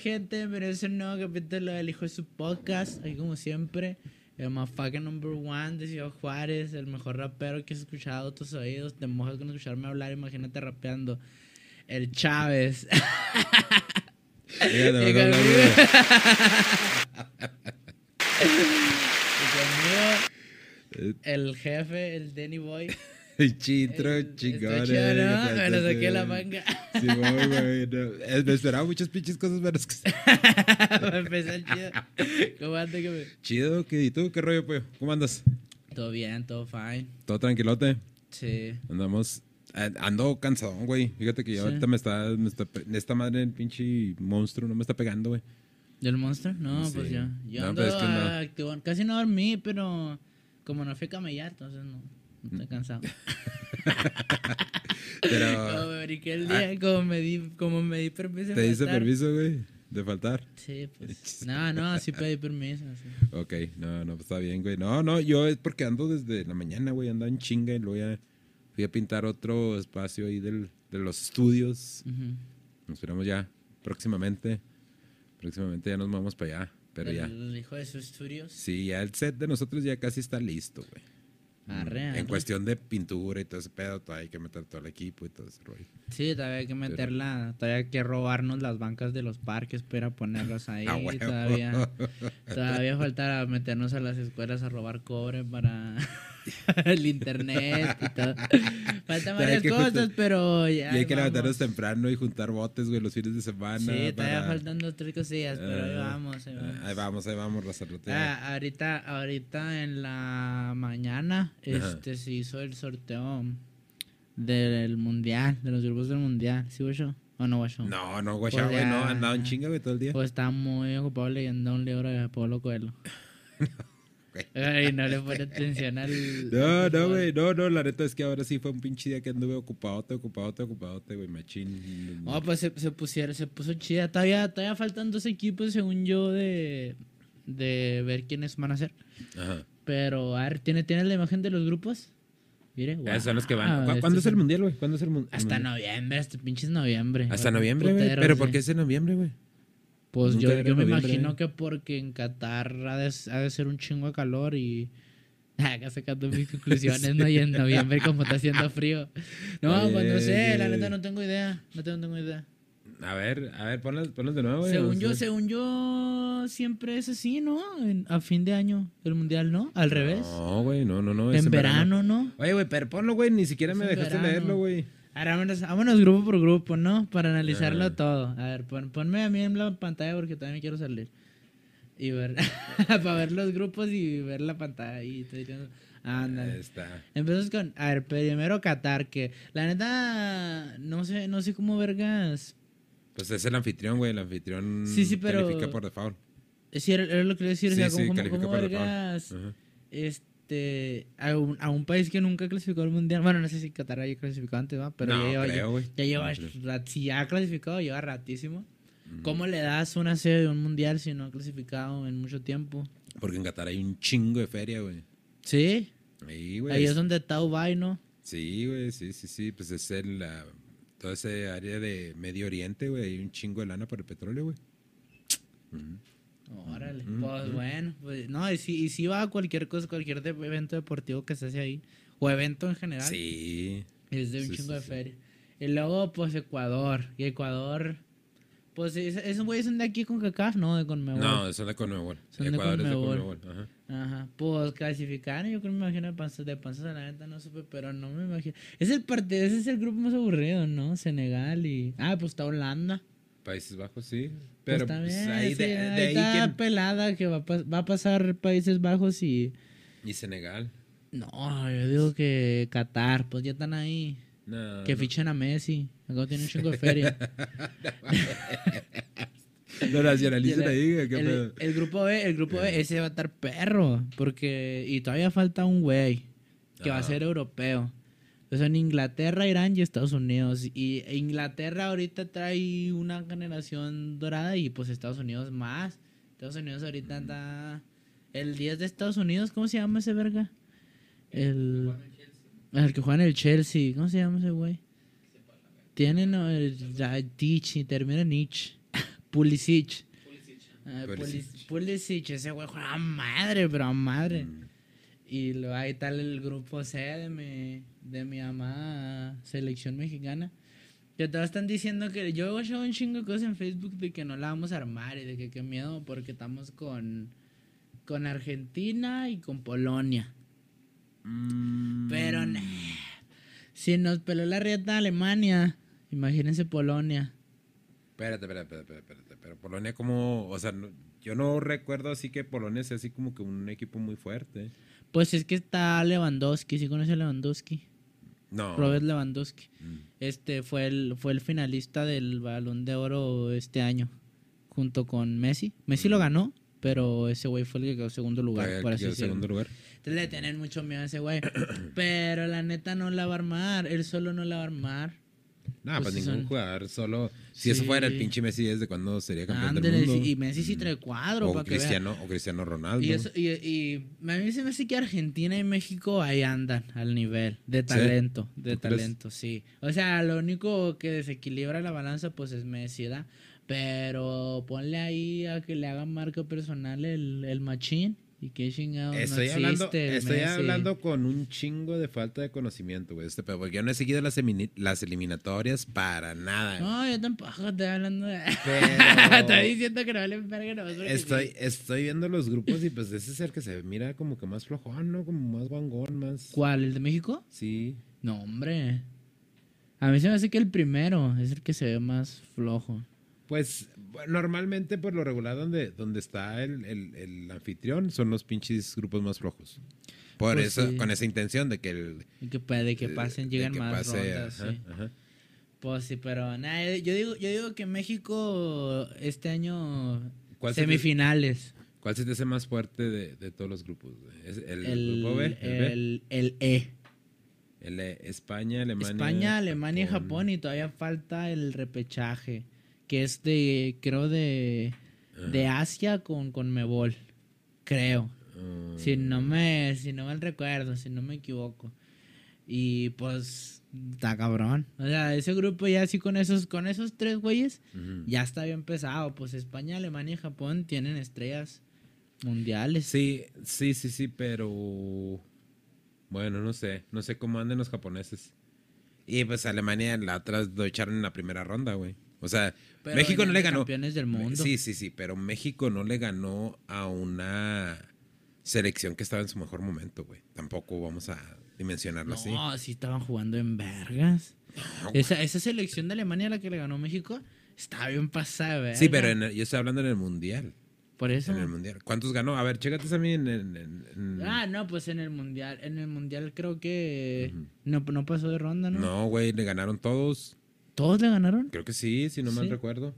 Gente, pero es un nuevo capítulo del Hijo de su Podcast. Aquí como siempre, el motherfucking number one de Ciudad Juárez, el mejor rapero que has escuchado tus oídos. Te mojas con escucharme hablar, imagínate rapeando. El Chávez. Y conmigo- y conmigo, el jefe, el Danny Boy. El chitro, chido, eh, Me lo saqué la manga. Sí, güey, güey, no. Eh, Me esperaba muchas pinches cosas menos que... Para empezar chido. ¿Cómo anda, que me- Chido, ¿qué? ¿y tú? ¿Qué rollo, pues? ¿Cómo andas? Todo bien, todo fine. ¿Todo tranquilote? Sí. Andamos... eh, Ando cansadón, güey. Fíjate que ya Sí. ahorita me está, me está... Esta madre, el pinche monstruo, no me está pegando, güey. ¿Del monstruo? No, Sí. pues yo. Yo No, ando pero es que no. activón. Casi no dormí, pero como no fui a camellar, entonces no, no estoy cansado. Pero... como me brinqué el día, como me di, como me di permiso. ¿Te faltar. permiso, güey? De faltar. Sí, pues. No, no, sí pedí permiso. sí. Ok, no, no, pues está bien, güey. No, no, yo es porque ando desde la mañana, güey, ando en chinga y luego ya fui a pintar otro espacio ahí del, de los estudios. Nos esperamos ya próximamente. Próximamente ya nos vamos para allá, pero ya. El hijo de sus estudios. Sí, ya el set de nosotros ya casi está listo, güey. Arre, En arre. cuestión de pintura y todo ese pedo, todavía hay que meter todo el equipo y todo ese rollo. Sí, todavía hay que meterla, todavía hay que robarnos las bancas de los parques para ponerlas ahí. Ah, todavía, todavía falta meternos a las escuelas a robar cobre para el internet y todo. Faltan varias cosas, juntar- pero ya. y hay que vamos. levantarnos temprano y juntar botes, güey, los fines de semana. Sí, todavía para- faltan dos, tres cosillas, pero ahí Ah, vamos, ahí ah, vamos. Ahí vamos, ahí vamos, Razarrote. Ah, ahorita, ahorita en la mañana Ajá. este se hizo el sorteo del mundial, de los grupos del mundial. ¿Sí, güey? ¿O no, güey? No, no, güey, Pues güey, no, ya. andaba en chinga, güey, todo el día. Pues estaba muy ocupado leyendo un libro de Pablo Coelho. Ay, no le pone atención al. No, no, güey, no, no, la neta es que ahora sí fue un pinche día que anduve ocupadote, ocupadote, ocupadote, güey, machín. No, pues se, se pusieron, se puso chida. Todavía, todavía faltan dos equipos, según yo, de, de ver quiénes van a ser. Ajá. Pero, a ver, ¿tiene, ¿tiene la imagen de los grupos? Mire, Esos son los que van. guau, ¿Cu- este ¿Cuándo es el un- mundial, güey? ¿Cuándo es el mun- Hasta el mundial? noviembre, este pinche es noviembre. Hasta noviembre, güey. ¿Pero sí. por qué es en noviembre, güey? Pues yo, yo me imagino que porque en Qatar ha de, ha de ser un chingo de calor y. Acá sacando mis conclusiones, ¿no? Y en noviembre, como está haciendo frío. No, pues no sé, la neta no tengo idea. No tengo, no tengo idea. A ver, a ver, ponlas, ponlas de nuevo, güey. Según yo, según yo, siempre es así, ¿no? En- a fin de año, el mundial, ¿no? Al revés. No, güey, no, no, no. en verano, ¿no? Oye, güey, pero ponlo, güey, ni siquiera Es me dejaste verano. leerlo, güey. Ahora vámonos, vámonos grupo por grupo, ¿no? Para analizarlo todo. A ver, pon- ponme a mí en la pantalla porque también quiero salir. Y ver, para ver los grupos y ver la pantalla. Y estoy diciendo, Ahí ándale. está. Empezamos con, a ver, primero Qatar, que la neta, no sé, no sé cómo vergas. Pues es el anfitrión, güey. El anfitrión Sí, sí, pero- califica por default. Sí, era, era lo que le decir, o Sí, sea, sí, califica cómo por default. vergas, Ajá. Este, a un, a un país que nunca clasificó al mundial. Bueno, no sé si Qatar haya clasificado antes, ¿va? Pero No, ya lleva, creo, ya lleva, No creo. rat- si ya ha clasificado, lleva ratísimo. ¿Cómo le das una sede de un mundial si no ha clasificado en mucho tiempo? Porque en Qatar hay un chingo de feria, güey. Sí, Ahí, güey. ahí es donde está Ubay, ¿no? Sí, güey, sí, sí, sí. Pues es el, la, toda esa área de Medio Oriente, güey. Hay un chingo de lana por el petróleo, güey. Ujú. Órale, Mm, pues mm. bueno, pues no, y si, y si va a cualquier cosa, cualquier de- evento deportivo que se hace ahí, o evento en general, Sí. es de un Sí, chingo sí, de sí. feria. Y luego, pues Ecuador, y Ecuador, pues es- esos güeyes son de aquí con CACAF, ¿no? De Conmebol. No, son de Conmebol. Son de Ecuador es de Conmebol. Conmebol. Ajá. Ajá, pues clasificaron, yo creo me imagino de panzas, de panzas a la neta, no supe, pero no me imagino. Es el partido, ese es el grupo más aburrido, ¿no? Senegal y... Ah, pues está Holanda. Países Bajos, sí. Pues Pero está pues, bien, ahí sí, de, de ahí ahí está quién- pelada que va va a pasar Países Bajos y... Y Senegal. No, yo digo que Qatar, pues ya están ahí. No. Que no. fichen a Messi. Acá tiene un chingo de feria. Lo nacionalicen el- ahí, el, el grupo B, el grupo B, ese va a estar perro. Porque. Y todavía falta un güey. Que va a Ajá. ser europeo. Pues son Inglaterra, Irán y Estados Unidos. Y Inglaterra ahorita trae una generación dorada y pues Estados Unidos más. Estados Unidos ahorita está. El 10 de Estados Unidos, ¿cómo se llama ese verga? El. El que juega en el Chelsea. ¿Cómo se llama ese güey? Tiene no, Teach y termina en Nietzsche. Pulisic. Ah, Pulisic. Pulis- Pulisic, ese güey juega a madre, pero a madre. Mm. Y luego ahí está el grupo C de mi, de mi amada selección mexicana. Que todos están diciendo que yo he un chingo de cosas en Facebook de que no la vamos a armar y de que qué miedo porque estamos con, con Argentina y con Polonia. Mm. Pero nah, si nos peló la rieta Alemania, imagínense Polonia. Espérate, espérate, espérate, espérate. Pero Polonia como, o sea, no- yo no recuerdo así que Polonia sea así como que un equipo muy fuerte. Pues es que está Lewandowski, ¿sí conoce a Lewandowski? No. Robert Lewandowski. Mm. Este fue el, fue el finalista del Balón de Oro este año, junto con Messi. Messi lo ganó, pero ese güey fue el que quedó segundo lugar, el por así segundo lugar. Entonces le tienen mucho miedo a ese güey. pero la neta no la va a armar, él solo no la va a armar. No, Pues pues, sí ningún son- jugador solo. Si eso fuera el pinche Messi, ¿desde cuándo sería campeón Ándale, del mundo? y Messi sí trae cuadro o para que vea. Cristiano, o Cristiano Ronaldo. Y, eso, y, y a mí se me hace que Argentina y México ahí andan al nivel de talento, de talento, sí. O sea, lo único que desequilibra la balanza pues es Messi, ¿verdad? Pero ponle ahí a que le haga marca personal el, el machín y qué chingado Estoy, no hablando, estoy Messi. hablando con un chingo de falta de conocimiento, güey. Este, pero yo no he seguido las, eliminatorias para nada. No, yo tampoco estoy hablando de... Pero- estoy diciendo que no vale verga, no, porque Estoy, estoy viendo los grupos y pues ese es el que se mira como que más flojón, ¿no? Como más guangón, más... ¿Cuál? ¿El de México? Sí. No, hombre. A mí se me hace que el primero es el que se ve más flojo. Pues normalmente por lo regular donde, donde está el, el- el anfitrión son los pinches grupos más flojos. Por Pues eso, sí. con esa intención de que el... Que puede que de- pasen, de llegan que más pase, rondas, ajá, sí. ajá. Pues sí, pero nada, yo digo, yo digo que México este año ¿Cuál se te- semifinales. ¿Cuál se te hace más fuerte de, de todos los grupos? ¿Es ¿El, El, grupo B? ¿El, B? el, el E. El E, España, Alemania... España, Alemania y Japón y todavía falta el repechaje, que es de, creo de, de Asia con, con Mebol, creo. Ah, Si no me, si no mal recuerdo, si no me equivoco. Y pues está cabrón. O sea, ese grupo ya así con esos, con esos tres güeyes, ya está bien pesado. Pues España, Alemania y Japón tienen estrellas mundiales. Sí, sí, sí, sí, pero... Bueno, no sé. No sé cómo anden los japoneses. Y pues Alemania la otra lo echaron en la primera ronda, güey. O sea, Pero México no le ganó. campeones del mundo. Sí, sí, sí, pero México no le ganó a una selección que estaba en su mejor momento, güey. Tampoco vamos a dimensionarlo así. No, sí estaban jugando en vergas. esa, esa selección de Alemania a la que le ganó México estaba bien pasada, verga. Sí, pero en el- yo estoy hablando en el mundial. Por eso. En el mundial. ¿Cuántos ganó? A ver, chécate también en. en- en- Ah, no, pues en el mundial. En el mundial creo que no, no pasó de ronda, ¿no? no, güey, le ganaron todos. ¿Todos le ganaron? Creo que sí, si no mal Sí. recuerdo.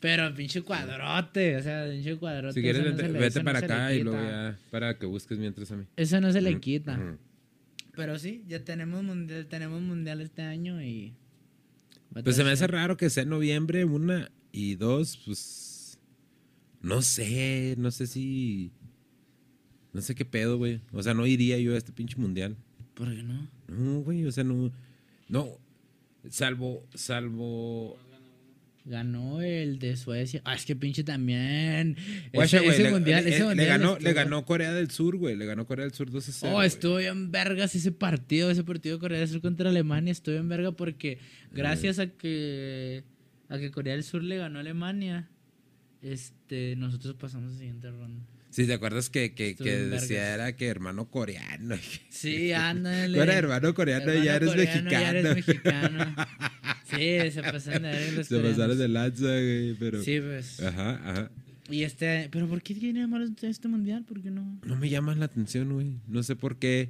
Pero pinche cuadrote, o sea, pinche cuadrote. Si quieres, no vete, se le- vete eso no para acá y luego ya. Para que busques mientras a mí. Eso no se le quita. Pero sí, ya tenemos mundial, tenemos mundial este año y. Pues se me hace raro que sea en noviembre, una. Y dos, pues. No sé, no sé si. No sé qué pedo, güey. O sea, no iría yo a este pinche mundial. ¿Por qué no? No, güey, o sea, no. No. Salvo, salvo. Ganó el de Suecia. Ah, es que pinche también. Guacha, ese, le, mundial, le- ese le mundial ganó, estuvo- le ganó Corea del Sur, güey. Le ganó Corea del Sur 2 a 0. Oh, estuvo bien vergas ese partido, ese partido de Corea del Sur contra Alemania, estuvo bien verga porque gracias a que a que Corea del Sur le ganó a Alemania, este nosotros pasamos a la siguiente ronda. Sí, ¿te acuerdas que, que, que decía vergas. era que hermano coreano? Sí, ándale. Era hermano coreano y ya eres coreano, mexicano. Ya eres mexicano. Sí, se pasaron de los Se pasaron coreanos. de lanza, güey, pero... Sí, pues. Ajá, ajá. Y este, pero ¿por qué tiene malo este mundial? ¿Por qué no? No me llama la atención, güey. No sé por qué.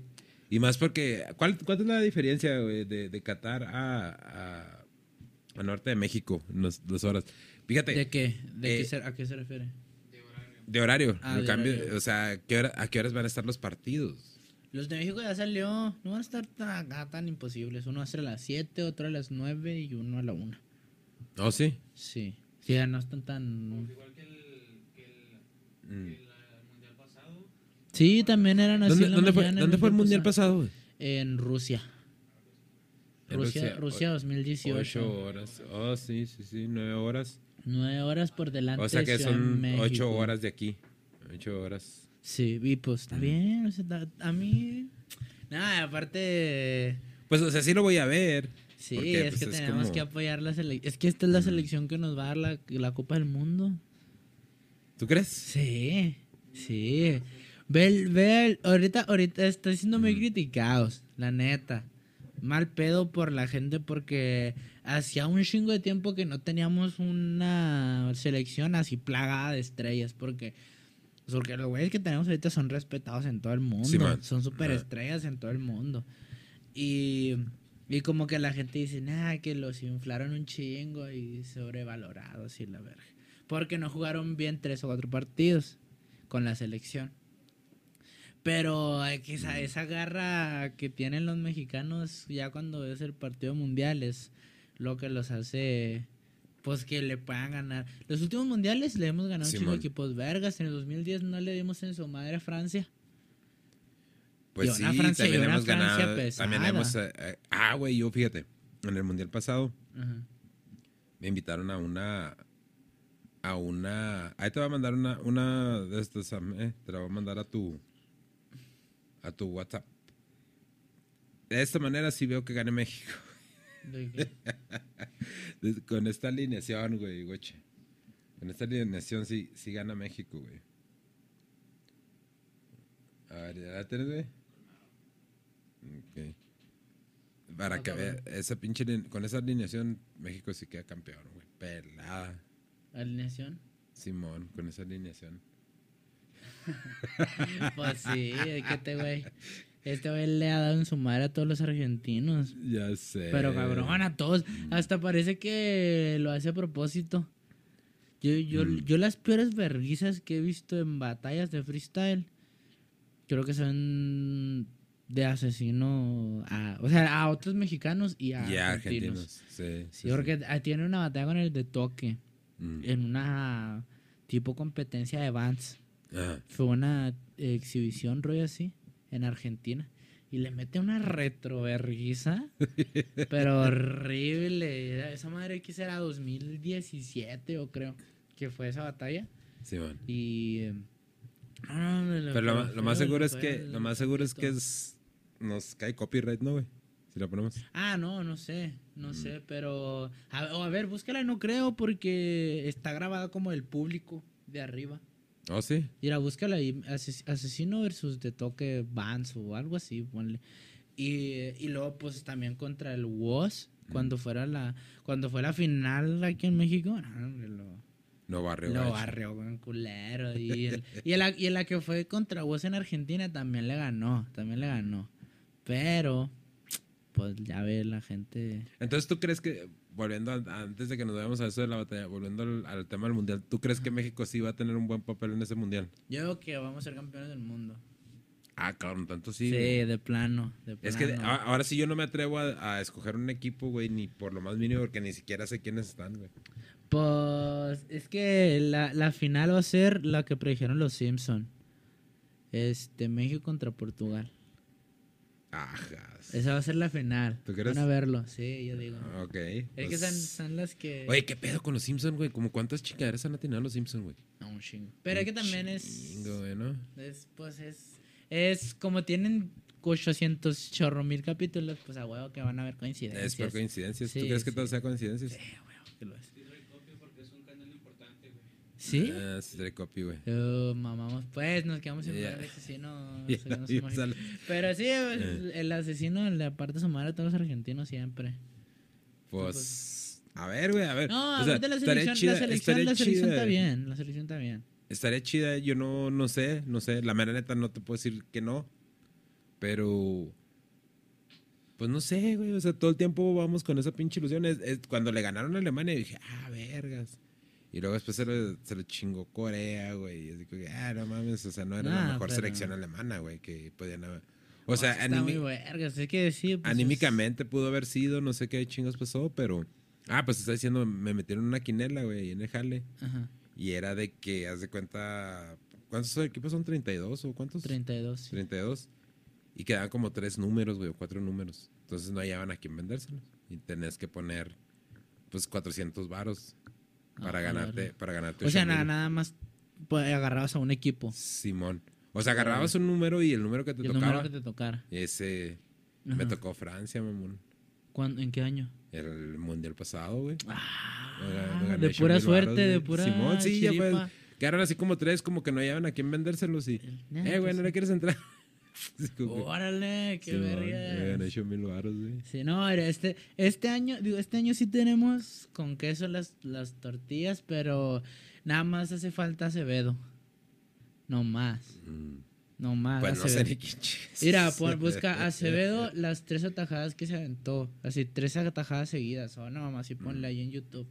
Y más porque... ¿Cuál, cuál es la diferencia, güey, de, de Qatar a, a, a Norte de México? Dos horas. Fíjate, ¿De qué? ¿De eh, qué se- ¿A qué se refiere? De horario. Ah, de cambio, horario. O sea, ¿qué hora- ¿a qué horas van a estar los partidos? Los de México ya salió. No van a estar tan, acá tan imposibles. Uno va a ser a las 7, otro a las 9 y uno a la 1. ¿Oh, sí? Sí. Sí, ya no están tan. Igual que el, que el, Mm. que el mundial pasado. Sí, también eran así. ¿Dónde, en la dónde fue, mañana, ¿dónde fue el mundial pasado, güey? En Rusia. Rusia, Rusia, Rusia, o- 2018. Ocho horas. Oh, sí, sí, sí, nueve horas. Nueve horas por delante. O sea que son México. ocho horas de aquí. Ocho horas. Sí, y pues está bien. o sea, da- a mí. Nada, aparte. Pues, o sea, sí lo voy a ver. Sí, Porque, es pues, que es tenemos como- que apoyar la selección. Es que esta es la selección que nos va a dar la, la Copa del Mundo. ¿Tú crees? Sí, sí. Ve, el- ve ahorita, ahorita está siendo muy criticados, la neta. Mal pedo por la gente porque hacía un chingo de tiempo que no teníamos una selección así plagada de estrellas. Porque, porque los güeyes que tenemos ahorita son respetados en todo el mundo. Sí, son super estrellas en todo el mundo. Y, y como que la gente dice, nada, que los inflaron un chingo y sobrevalorados y la verga. Porque no jugaron bien tres o cuatro partidos con la selección. Pero eh, esa, esa garra que tienen los mexicanos ya cuando es el partido mundial es lo que los hace pues que le puedan ganar. Los últimos mundiales le hemos ganado de Simón. equipos vergas. En el 2010 no le dimos en su madre a Francia. Pues sí, Francia- también hemos Francia ganado. pesada. También hemos. eh, ah, güey, yo fíjate. En el mundial pasado Ajá. me invitaron a una. A una. Ahí te va a mandar una, una de estas. eh, te la voy a mandar a tu. A tu WhatsApp. De esta manera sí veo que gane México. Con esta alineación, güey, goche. Con esta alineación sí, sí gana México, güey. A ver, ¿ya la tienes, güey? Ok. Para Ah, que vea, esa pinche, con esa alineación, México sí queda campeón, güey. Pelada. alineación. Simón, con esa alineación. Pues sí, que este güey. Este güey le ha dado en su madre a todos los argentinos. Ya sé. Pero cabrón, a todos. Hasta parece que lo hace a propósito. Yo, yo, Mm. yo las peores verguizas que he visto en batallas de freestyle, creo que son de asesino a, o sea, a otros mexicanos y a Ya, argentinos. argentinos. Sí. Sí, porque ah, tiene una batalla con el de toque Mm. en una tipo competencia de Vans. Ajá. Fue una exhibición, rollo así, en Argentina. Y le mete una retroverguiza, pero horrible. Esa madre que era 2017, yo creo, que fue esa batalla. Simón. Y. eh, no, no, no, Pero lo, más seguro es que lo más seguro es que es nos cae copyright, ¿no, güey? Si lo ponemos. Ah, no, no sé, Mm. no sé, pero. A, a ver, búscala, no creo, porque está grabada como el público de arriba. Oh, sí. Mira, búscala ahí, ases- asesino versus de toque Vance o algo así, ponle. Y, y luego, pues también contra el WOS, cuando fuera la, cuando fue la final aquí en México, no, lo, No barrio. lo barrió con culero. Y, el- y, en la, y en la que fue contra WOS en Argentina también le ganó, también le ganó. Pero, pues ya ve la gente. Entonces, ¿tú crees que, volviendo a- antes de que nos vayamos a eso de la batalla, volviendo al, al tema del mundial, ¿tú crees que México sí va a tener un buen papel en ese mundial? Yo creo que vamos a ser campeones del mundo. Ah, cabrón, tanto sí. Sí, de plano, de Es que a- ahora sí yo no me atrevo a, a escoger un equipo, güey, ni por lo más mínimo, porque ni siquiera sé quiénes están, güey. Pues es que la, la final va a ser la que predijeron los Simpson. Este, México contra Portugal. Ajas. Esa va a ser la final. ¿Tú crees? Van a verlo, sí, yo digo. Ok. es que pues- son, son las que... Oye, ¿qué pedo con los Simpsons, güey? ¿Cómo cuántas chingaderas han atinado los Simpsons, güey? No, un chingo. Pero es que Un también es, chingo, güey, ¿no? es... Pues es... Es como tienen 800 chorro mil capítulos, pues a huevo que van a haber coincidencias. Es por coincidencias. ¿Tú Sí, crees que todo sea coincidencias? Sí, a huevo que lo es. Sí doy copia porque es un canal importante, güey. ¿Sí? Ah, sí, trae copy, güey. Mamamos, pues nos quedamos sin Ya. ver el asesino. Pero sí, el, el asesino le aparte su madre a todos los argentinos siempre. Pues, a ver, güey, a ver. No, O sea, aparte la selección, chida- la selección, la selección está bien, la selección está bien. Estaría chida, yo no, no sé, no sé. La mera neta no te puedo decir que no. Pero. Pues no sé, güey. O sea, todo el tiempo vamos con esa pinche ilusión. Es- es cuando le ganaron a Alemania dije, ah, vergas. Y luego después se lo, se lo chingó Corea, güey. Y así que, ah, no mames. O sea, no era la mejor pero- selección alemana, güey, que podían haber. O sea, vergas, que pues, anímicamente pudo haber sido, no sé qué chingos pasó, pero. Ah, pues está diciendo, me metieron una quinela, güey, en el jale. Ajá, Y era de que, haz de cuenta. ¿Cuántos equipos son? ¿32 o cuántos? 32. sí. 32. Y quedaban como tres números, güey, o cuatro números. Entonces no hallaban a quién vendérselos. Y tenés que poner, pues, 400 varos. Para Ah, ganarte, vale. para ganarte O sea, 8,000. nada, nada más pues, agarrabas a un equipo. Simón. O sea, agarrabas un número y el número que te el tocaba. número que te tocara. Ese me tocó Francia, mamón. ¿Cuándo- ¿En qué año? El mundial pasado, güey. Ah, de pura suerte, de pura Simón, sí, ya pues. Quedaron así como tres, como que no hallaban a quién vendérselos y. Eh, güey, pues ¿no le quieres entrar? Órale, qué Me verga. gané 8 mil baros, güey. Sí, no, este, este año, digo, este año sí tenemos con queso las, las tortillas, pero nada más hace falta Acevedo. No más, Mm. no más. Pues no sé ni. Mira, pon- busca Acevedo las tres atajadas que se aventó. Así, tres atajadas seguidas. O no, mamá, así ponle ahí en YouTube.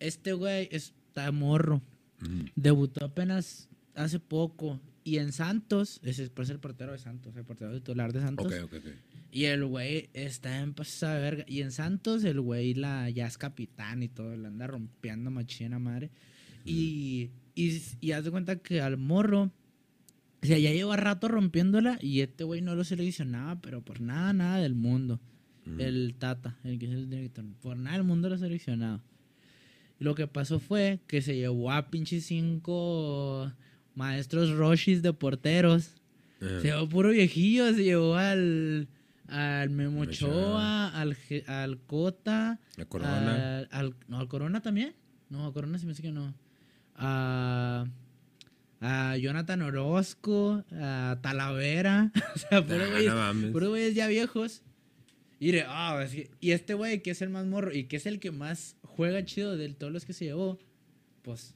Este güey está morro. Mm. Debutó apenas hace poco. Y en Santos, ese es el portero de Santos, el portero titular de Santos. Ok, ok, ok. Y el güey está en pasada de verga. Y en Santos, el güey la, ya es capitán y todo. Le anda rompiendo machina madre. Y, y, y haz de cuenta que al morro. O sea, ya lleva rato rompiéndola. Y este güey no lo seleccionaba, pero por nada, nada del mundo. Mm. El Tata, el que es el director. Por nada del mundo lo. Y lo que pasó fue que se llevó a pinches cinco maestros Roshis de porteros. Ajá. Se llevó puro viejillo, se llevó al, al Memo Ochoa. Al, al Cota, La corona. al, al- no, al Corona también. No, a Corona sí me dice que no. A, a Jonathan Orozco, a Talavera, o sea, puro Nah, güeyes, no güeyes ya viejos. Y, de- ah, es que- y este güey que es el más morro y que es el que más juega chido de todos los que se llevó, pues...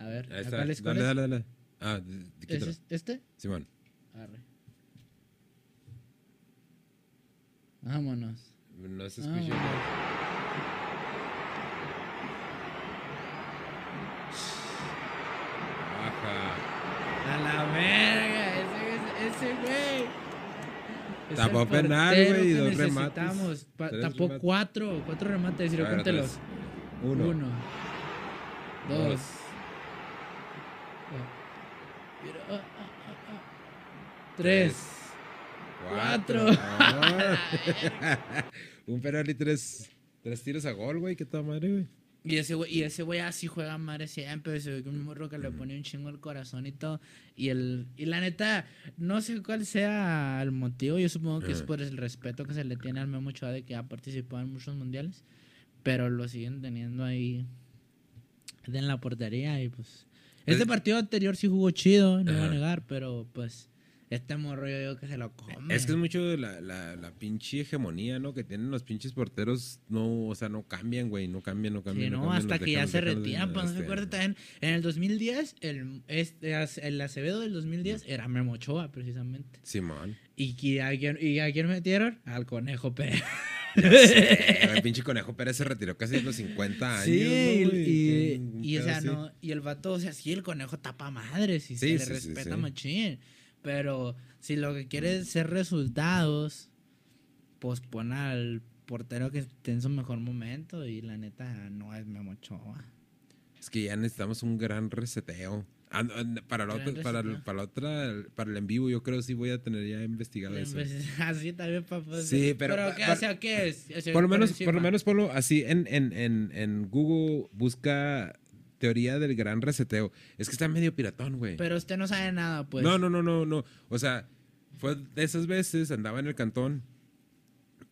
A ver, Ahí ¿a está. cuál es, cuál Dale, es? dale, dale. Ah, ¿Es quítalo. es- este? Simón. Arre. Vámonos. No se escucha. Baja. A la verga, ese, ese, güey. Tapó penal, güey, y dos remates. tapó remates. cuatro, cuatro remates, ver, cuéntelos. Uno. Uno. Dos. Dos. Mira, ah, ah, ah. Tres. Cuatro. Un penal y tres, tres tiros a gol, güey. Qué tal madre, güey. Y ese güey, y ese güey así juega madre siempre, se ve que un morro que le pone un chingo al corazón y todo. Y el, y la neta, no sé cuál sea el motivo, yo supongo que es Ajá. por el respeto que se le tiene al Memo Ochoa de que ha participado en muchos mundiales. Pero lo siguen teniendo ahí en la portería y pues. Este Es- partido anterior sí jugó chido, no voy a negar, pero pues. Este morro yo digo que se lo come. Es que es mucho de la, la, la pinche hegemonía, ¿no? Que tienen los pinches porteros. No, o sea, no cambian, güey. No cambian, no cambian. Sí, no no, cambian, hasta que ya se retiran. Pues no se este, acuerda también. En el 2010, el, este, el Acevedo del 2010 era Memo Ochoa, precisamente. Simón. ¿Y, qui- a quién, ¿Y a quién metieron? Al Conejo Pérez. Ya sé, El pinche conejo Pérez se retiró casi a los 50 años. Sí, ¿no, y, güey? y, Un y, o pedo sea, así. no, y el vato, o sea, sí, el conejo tapa madres y Sí, se le sí, respeta sí. machín. Pero si lo que quiere es ser resultados, pues pon al portero que esté en su mejor momento y la neta no es Memo Ochoa. Es que ya necesitamos un gran reseteo. Ah, para, la otra, para, el- reseteo. para la otra, para el en vivo, yo creo sí voy a tener ya investigado eso. Así también, papá. Sí, pero- ¿qué, pa- o sea, ¿qué es? Por lo menos, por lo menos ponlo así en, en, en, en Google, busca teoría del gran reseteo. Es que está medio piratón, güey. Pero usted no sabe nada, pues. No, no, no, no, no. O sea, fue de esas veces, andaba en el cantón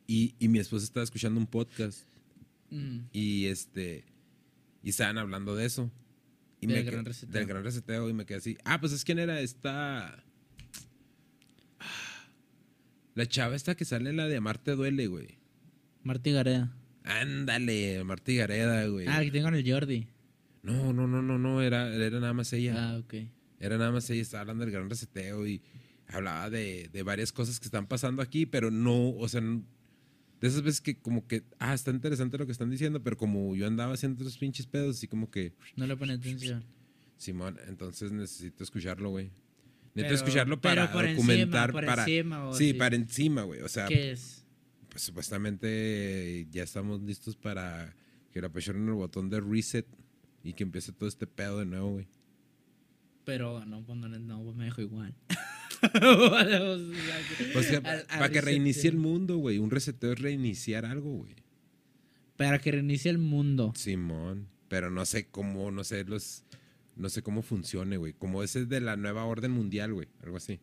y, y mi esposa estaba escuchando un podcast Mm, y este y estaban hablando de eso. Y Del me gran que- reseteo. Del gran reseteo y me quedé así. Ah, pues es quién era esta. La chava esta que sale en la de Amarte duele, güey. Martí Gareda. Ándale, Martí Gareda, güey. Ah, que tengo en el Jordi. No, no, no, no, no, era, era nada más ella. Ah, ok. Era nada más ella, estaba hablando del gran reseteo y hablaba de, de varias cosas que están pasando aquí, pero no, o sea, de esas veces que como que, ah, está interesante lo que están diciendo, pero como yo andaba haciendo otros pinches pedos, así como que, No le pone atención. Simón, entonces necesito escucharlo, güey. Necesito Pero- escucharlo para por encima, documentar, por para... encima, sí, así. para encima, güey, o sea, ¿Qué es? pues supuestamente ya estamos listos para que le apresionen el botón de reset y que empiece todo este pedo de nuevo, güey. Pero no, pues no, no, pues me dejo igual. O sea, Al- al para que reinicie el mundo, güey. Un reseteo es reiniciar algo, güey. Para que reinicie el mundo. Simón. pero no sé cómo, no sé los, no sé cómo funcione, güey. Como ese es de la nueva orden mundial, güey, algo así.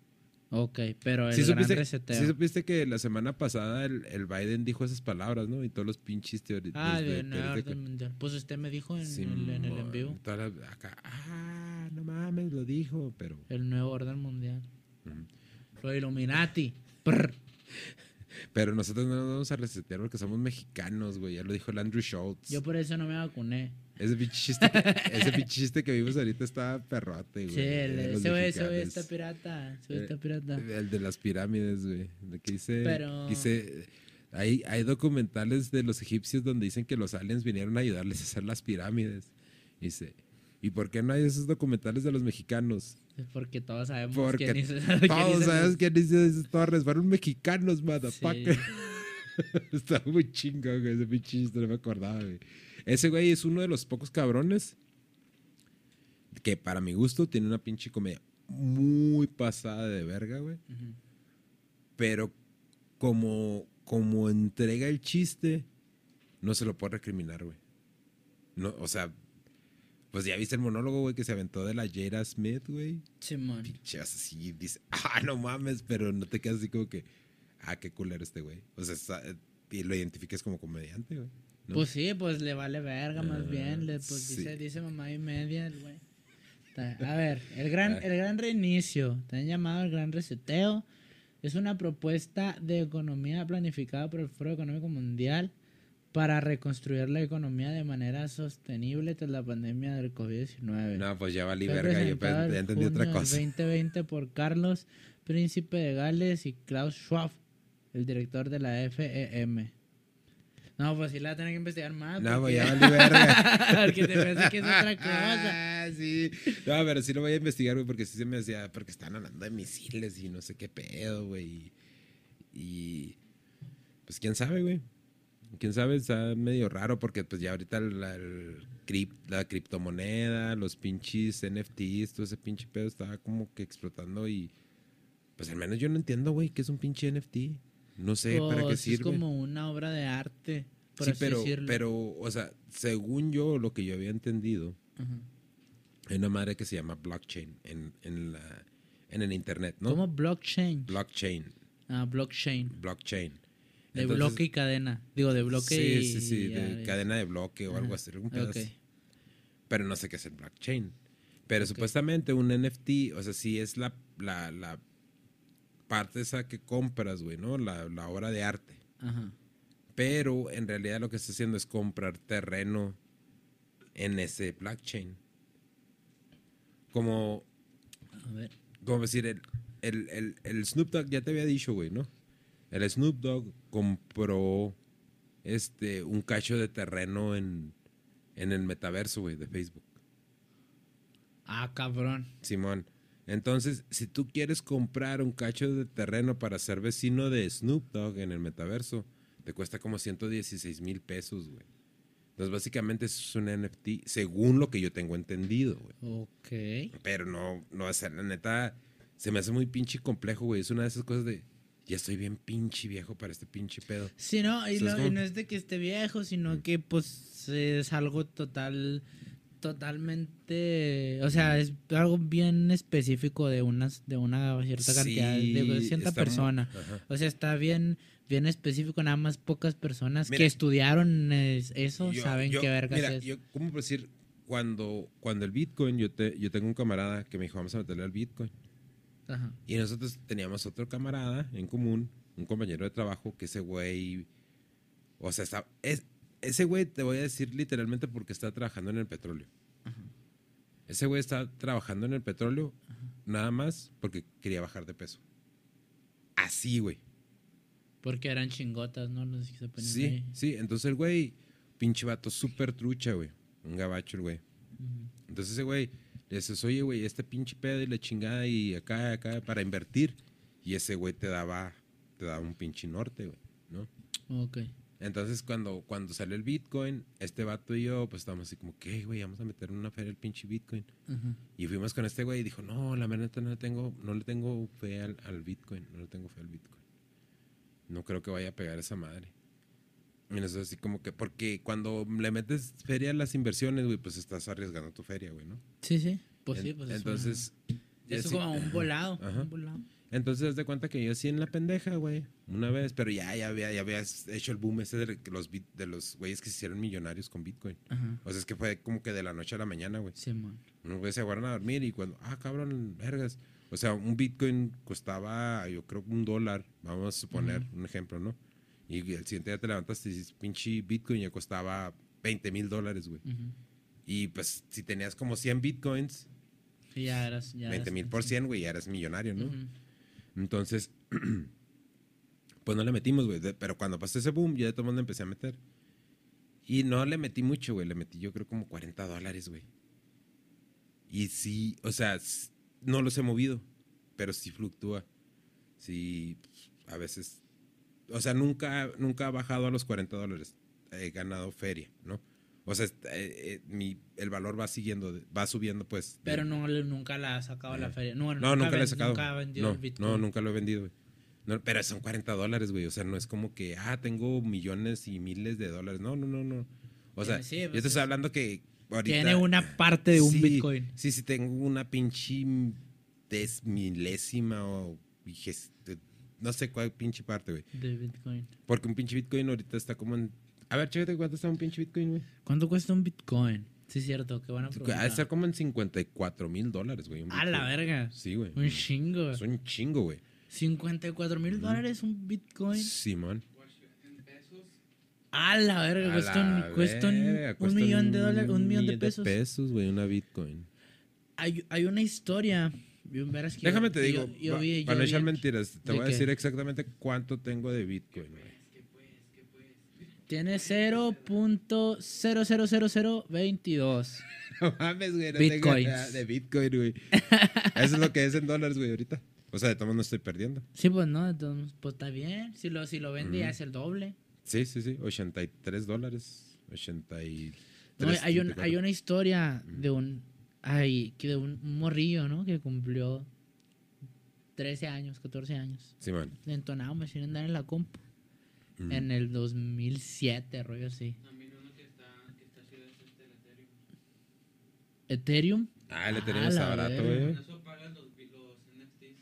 Ok, pero el Sí gran supiste, reseteo. sí supiste que la semana pasada el, el Biden dijo esas palabras, ¿no? Y todos los pinches teoristas. ah, de nueva orden mundial. Pues usted me dijo en, el, en el en vivo. acá, ah, no mames, lo dijo, pero... El nuevo orden mundial. Ujú. Lo Illuminati. Prr. Pero nosotros no nos vamos a resetear porque somos mexicanos, güey. Ya lo dijo el Andrew Schultz. Yo por eso no me vacuné. Ese pinche chiste que, ese pinche chiste que vimos ahorita está perrote, güey. Sí, el- los ese güey está pirata. Ese Eh, está pirata. El de las pirámides, güey. Que dice. Pero- dice hay, hay documentales de los egipcios donde dicen que los aliens vinieron a ayudarles a hacer las pirámides. Dice. ¿Y por qué no hay esos documentales de los mexicanos? Es porque todos sabemos Porque quién hizo, quién Todos hizo los- quién hizo esas torres. Fueron mexicanos, Sí. motherfucker. Está muy chingón, güey. Ese pinche chiste no me acordaba, güey. Ese güey es uno de los pocos cabrones que, para mi gusto, tiene una pinche comedia muy pasada de verga, güey. Pero como, como entrega el chiste, no se lo puede recriminar, güey. No, o sea, pues ya viste el monólogo, güey, que se aventó de la Jada Smith, güey. Simón. Pinche así, dice, ah, no mames, pero no te quedas así como que, ah, qué culero este güey. O sea, y lo identificas como comediante, güey. ¿no? Pues sí, pues le vale verga más Ah, bien. Le, pues sí. dice, dice mamá y media el güey. A ver, el gran, Ah. el gran reinicio, también llamado el gran reseteo, es una propuesta de economía planificada por el Foro Económico Mundial para reconstruir la economía de manera sostenible tras la pandemia del COVID-19. no, pues ya valí verga, yo ya entendí otra cosa. 2020 por Carlos Príncipe de Gales y Klaus Schwab, el director de la FEM. No, pues sí la tengo que investigar más. No, porque- pues ya valí verga. porque te parece que es otra cosa. Ah, sí. No, pero sí lo voy a investigar, güey, porque sí se me decía, porque están hablando de misiles y no sé qué pedo, güey. Y, y, pues quién sabe, güey. Quién sabe, está medio raro porque pues ya ahorita la, el crip- la criptomoneda, los pinches NFTs, todo ese pinche pedo estaba como que explotando y pues al menos yo no entiendo, güey, qué es un pinche NFT. No sé para qué Pues, sirve. Es como una obra de arte, por sí, así pero, decirlo. pero, o sea, según yo, lo que yo había entendido, Ajá. hay una madre que se llama blockchain en, en, la, en el internet, ¿no? ¿Cómo blockchain? Blockchain, ah, blockchain. blockchain. De Entonces- bloque y cadena. Digo, de bloque sí, y... sí, sí, de y- cadena de bloque o algo así. Pero no sé qué es el blockchain. Pero supuestamente un NFT, o sea, sí es la, la, la parte esa que compras, güey, ¿no? La, la obra de arte. Ajá. Pero en realidad lo que está haciendo es comprar terreno en ese blockchain. Como, A ver. como decir, el, el, el, el Snoop Dogg, ya te había dicho, güey, ¿no? El Snoop Dogg compró este, un cacho de terreno en, en el metaverso, güey, de Facebook. Ah, cabrón. Simón. Entonces, si tú quieres comprar un cacho de terreno para ser vecino de Snoop Dogg en el metaverso, te cuesta como 116 mil pesos, güey. Entonces, básicamente eso es un NFT, según lo que yo tengo entendido, güey. Ok. Pero no, no, o sea, la neta, se me hace muy pinche complejo, güey. Es una de esas cosas de, ya estoy bien pinche viejo para este pinche pedo. Sí, no, y, O sea, es lo- y no es de que esté viejo, sino que pues es algo total, totalmente, o sea, es algo bien específico de unas, de una cierta cantidad, de cierta persona. O sea, está bien, bien específico, nada más pocas personas Mira, que estudiaron es- eso Yo- saben yo- qué vergas mira, es. yo, ¿cómo decir? Cuando, cuando el Bitcoin, yo, te, yo tengo un camarada que me dijo, vamos a meterle al Bitcoin. Ajá. Y nosotros teníamos otro camarada en común, un compañero de trabajo, que ese güey, o sea, está, es, ese güey te voy a decir literalmente porque está trabajando en el petróleo. Ese güey está trabajando en el petróleo nada más porque quería bajar de peso. Así, güey. Porque eran chingotas, ¿no? No sé si se ponían Sí, ahí. sí. Entonces el güey, pinche vato, súper trucha, güey. Un gabacho el güey. Entonces ese güey le dices, oye, güey, este pinche pedo y la chingada y acá, acá, para invertir. Y ese güey te daba, te daba un pinche norte, güey, ¿no? Ok. Entonces cuando, cuando salió el Bitcoin, este vato y yo, pues estábamos así como, ¿qué, güey? Vamos a meter en una feria el pinche Bitcoin. Y fuimos con este güey y dijo, no, la verdad no le tengo, no le tengo fe al, al Bitcoin, no le tengo fe al Bitcoin. No creo que vaya a pegar esa madre. Y eso así como que, porque cuando le metes feria a las inversiones, güey, pues estás arriesgando tu feria, güey, ¿no? Sí, sí. Pues sí, pues es Entonces. una- Es como un volado. Ajá. Un volado. Entonces, haz de cuenta que yo así en la pendeja, güey, una vez, pero ya, ya, había, ya habías hecho el boom ese de los, bit- de los güeyes que se hicieron millonarios con Bitcoin. Ajá. O sea, es que fue como que de la noche a la mañana, güey. Sí, man. Unos güeyes se aguardan a dormir y cuando, ah, cabrón, vergas. O sea, un Bitcoin costaba, yo creo, un dólar, vamos a suponer un ejemplo, ¿no? Y el siguiente día te levantas y dices, pinche Bitcoin ya costaba 20 mil dólares, güey. Y pues si tenías como 100 Bitcoins, Sí, ya eras. Ya 20 eras- mil por 100, güey, ya eres millonario, ¿no? Entonces, pues no le metimos, güey. Pero cuando pasó ese boom, ya de todo el mundo empecé a meter. Y no le metí mucho, güey. Le metí yo creo como 40 dólares, güey. Y sí, o sea, no los he movido, pero sí fluctúa. Sí, a veces. O sea, nunca, nunca ha bajado a los 40 dólares. He ganado feria, ¿no? O sea, eh, eh, mi, el valor va siguiendo, va subiendo, pues. de- Pero no, nunca la ha sacado a la feria. No, no, nunca, le he sacado. Nunca ha vendido no, el Bitcoin. no, nunca lo he vendido, güey. No, pero son 40 dólares, güey. O sea, no es como que, ah, tengo millones y miles de dólares. No, no, no, no. O sea, Eh, sí, yo pues estoy hablando que ahorita... Tiene una parte de un Sí, Bitcoin. Sí, sí, tengo una pinche desmilésima o no sé cuál pinche parte, güey. De Bitcoin. Porque un pinche Bitcoin ahorita está como en... A ver, chévate, ¿cuánto está un pinche Bitcoin, güey? ¿Cuánto cuesta un Bitcoin? Sí, es cierto, qué buena Ha de estar como en 54 mil dólares, güey. A la verga. Sí, güey. Un chingo. Es un chingo, güey. 54 mil dólares un Bitcoin. En pesos, A la verga, A cuesta cuesta un- millón de dólares, un millón de pesos. pesos, güey, una Bitcoin. Hay, hay una historia. Déjame te digo, yo vi- yo para no echar mentiras, te ¿De voy a decir exactamente cuánto tengo de Bitcoin. Tiene 0.00022. No mames, güey, no Bitcoins. tengo de Bitcoin, güey. Eso es lo que es en dólares, güey, ahorita. O sea, de modos no estoy perdiendo. Sí, pues no, entonces, pues está bien. Si lo, si lo vende ya es el doble. Sí, sí, sí, 83 dólares. 83. No, hay, un- 84. hay una historia de un, ay, que de un morrillo, ¿no? Que cumplió 13 años, 14 años. Sí, man. Le entonaba me andar en la compu. Mm. En el 2007, rollo así. también uno que está, que está chido es este, el Ethereum. Ethereum. Ah, le Ah, tenemos la barato, verga. güey. Con eso pagas los, NFTs.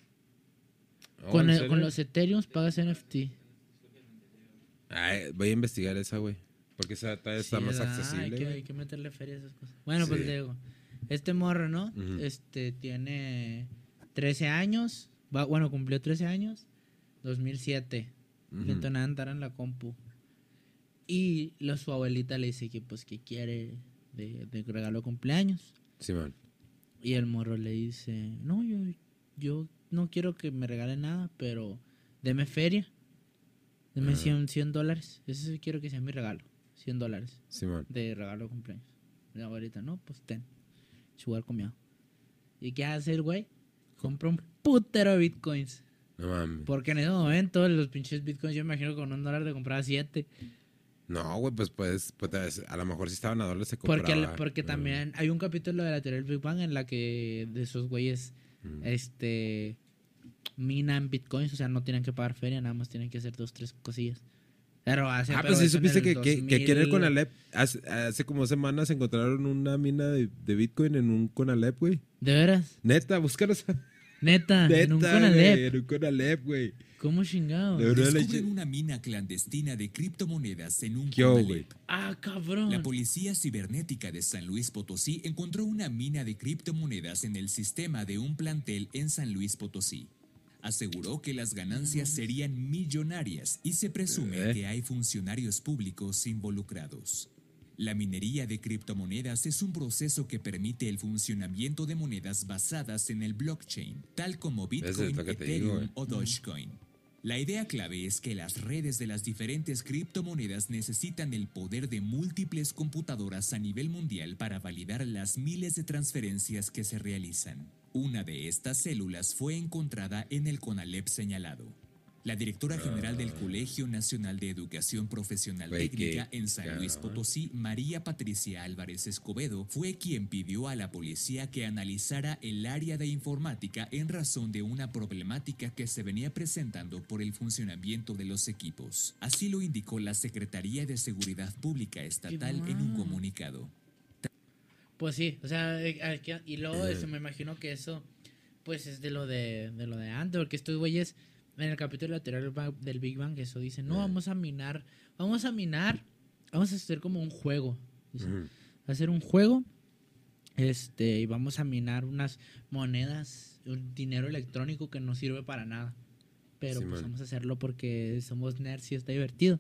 Oh, con, ¿en el- con los Ethereums pagas NFT. Ay, voy a investigar esa, güey. Porque esa está Sí, más accesible. Hay que, hay que meterle feria a esas cosas. Bueno, pues Sí. le digo. Este morro, ¿no? Ujú. Este tiene 13 años. Va- bueno, cumplió 13 años. 2007. Ujú. Le entonaba andar en la compu. Y lo, su abuelita le dice que, pues, que quiere de, de regalo de cumpleaños. Sí, man. Y el morro le dice: No, yo, yo no quiero que me regale nada, pero deme feria. Deme Ajá. 100, 100 dólares. Eso sí quiero que sea mi regalo. 100 dólares Sí, man. de regalo de cumpleaños. La abuelita, no, pues ten. Chugar comido. ¿Y qué hace el güey? Compra un putero de bitcoins. No mames. Porque en ese momento los pinches bitcoins, yo me imagino que con un dólar te compraba siete. No, güey, pues puedes, pues, a lo mejor si estaban a dólares se compraba. Porque, porque Mm, también hay un capítulo de la teoría del Big Bang en la que de esos güeyes mm. este minan bitcoins, o sea, no tienen que pagar feria, nada más tienen que hacer dos, tres cosillas. Pero hace Ah, pero pues eso en supiste el que, que, que aquí en el 2000. Conalep, hace, hace como semanas encontraron una mina de, de Bitcoin en un Conalep, güey. ¿De veras? Neta, búscalos. Neta, Neta, en un Conalep. En un Conalep, güey. ¿Cómo chingado? De verdad, le Descubren una mina clandestina de criptomonedas en un ¿Qué hubo, Conalep. güey? Ah, cabrón. La Policía Cibernética de San Luis Potosí encontró una mina de criptomonedas en el sistema de un plantel en San Luis Potosí. Aseguró que las ganancias serían millonarias y se presume Eh. que hay funcionarios públicos involucrados. La minería de criptomonedas es un proceso que permite el funcionamiento de monedas basadas en el blockchain, tal como Bitcoin, digo, Ethereum güey. o Dogecoin. La idea clave es que las redes de las diferentes criptomonedas necesitan el poder de múltiples computadoras a nivel mundial para validar las miles de transferencias que se realizan. Una de estas células fue encontrada en el Conalep señalado. La directora general del Colegio Nacional de Educación Profesional Técnica en San Luis. Potosí, María Patricia Álvarez Escobedo, fue quien pidió a la policía que analizara el área de informática en razón de una problemática que se venía presentando por el funcionamiento de los equipos. Así lo indicó la Secretaría de Seguridad Pública Estatal en un comunicado. Pues sí, o sea, eh, aquí- y luego eso, me imagino que eso, pues es de lo de, de lo de antes, porque estos güeyes, en el capítulo lateral del Big Bang, eso dicen, no, vamos a minar, vamos a minar, vamos a hacer como un juego, dicen, Ujú. hacer un juego, este, y vamos a minar unas monedas, un dinero electrónico que no sirve para nada, pero pues vamos a hacerlo porque somos nerds y está divertido.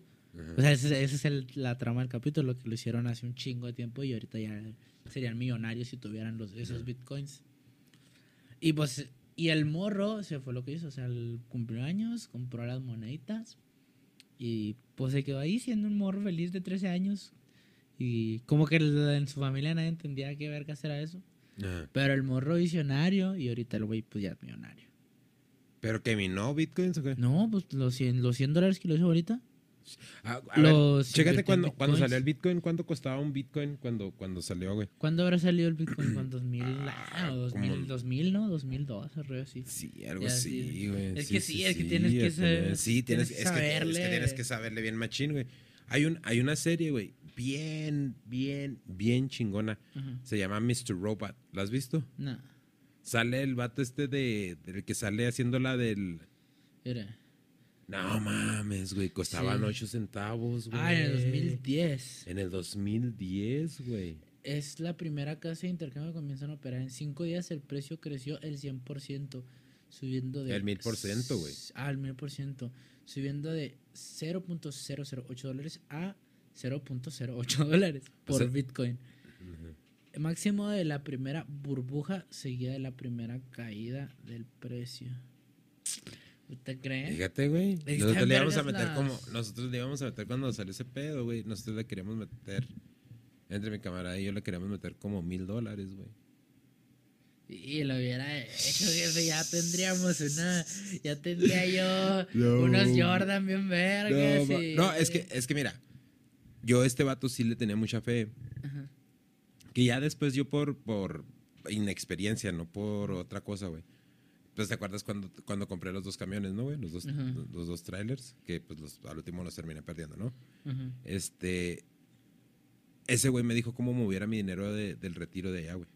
O sea, esa es, esa es el- la trama del capítulo, que lo hicieron hace un chingo de tiempo y ahorita ya serían millonarios si tuvieran los, esos bitcoins. Y pues, y el morro se fue lo que hizo, o sea, el cumpleaños, compró las moneditas y pues se quedó ahí siendo un morro feliz de 13 años. Y como que en su familia nadie entendía qué verga era eso. Ajá. Pero el morro visionario y ahorita el güey pues ya es millonario. ¿Pero que minó bitcoins o qué? No, pues los 100, los 100 dólares que lo hizo ahorita. A ver, Los chécate cuando, cuando salió el bitcoin, ¿cuánto costaba un bitcoin cuando, cuando salió, güey? ¿Cuándo habrá salido el Bitcoin? ¿Con 2000? Ah, Ah, o 2000, como- 2000, ¿no? 2002, algo así. Sí, algo así, sí. güey. Es que sí, es que tienes que saber- Sí, tienes, tienes que es, que, es que saberle. tienes que saberle bien machín, güey. Hay, un, hay una serie, güey, bien, bien, bien chingona. Se llama Mr. Robot. ¿La has visto? No, Sale el vato este de, del que sale haciendo la del... era. No mames, güey, costaban Sí. 8 centavos, güey. Ah, en el 2010. En el 2010, güey. Es la primera casa de intercambio que comienzan a operar. En cinco días el precio creció el 100%, subiendo de... El 1000%, güey. Ah, el 1000%. Subiendo de 0.008 dólares a 0.08 dólares por sea- Bitcoin. El máximo de la primera burbuja seguía de la primera caída del precio. ¿Usted cree? Fíjate, güey. Nosotros le íbamos a meter como. Nosotros le íbamos a meter cuando salió ese pedo, güey. Nosotros le queríamos meter. Entre mi camarada y yo le queríamos meter como mil dólares, güey. Y lo hubiera hecho, jefe, ya tendríamos una, ya tendría yo No. unos Jordan bien vergas. No, y- no, es que, es que mira. Yo a este vato sí le tenía mucha fe. Ajá. Que ya después yo por, por inexperiencia, no por otra cosa, güey. Pues te acuerdas cuando, cuando compré los dos camiones, ¿no, güey? Los dos, los dos trailers, que pues los, al último los terminé perdiendo, ¿no? Este. Ese güey me dijo cómo moviera mi dinero de- del retiro de allá, güey.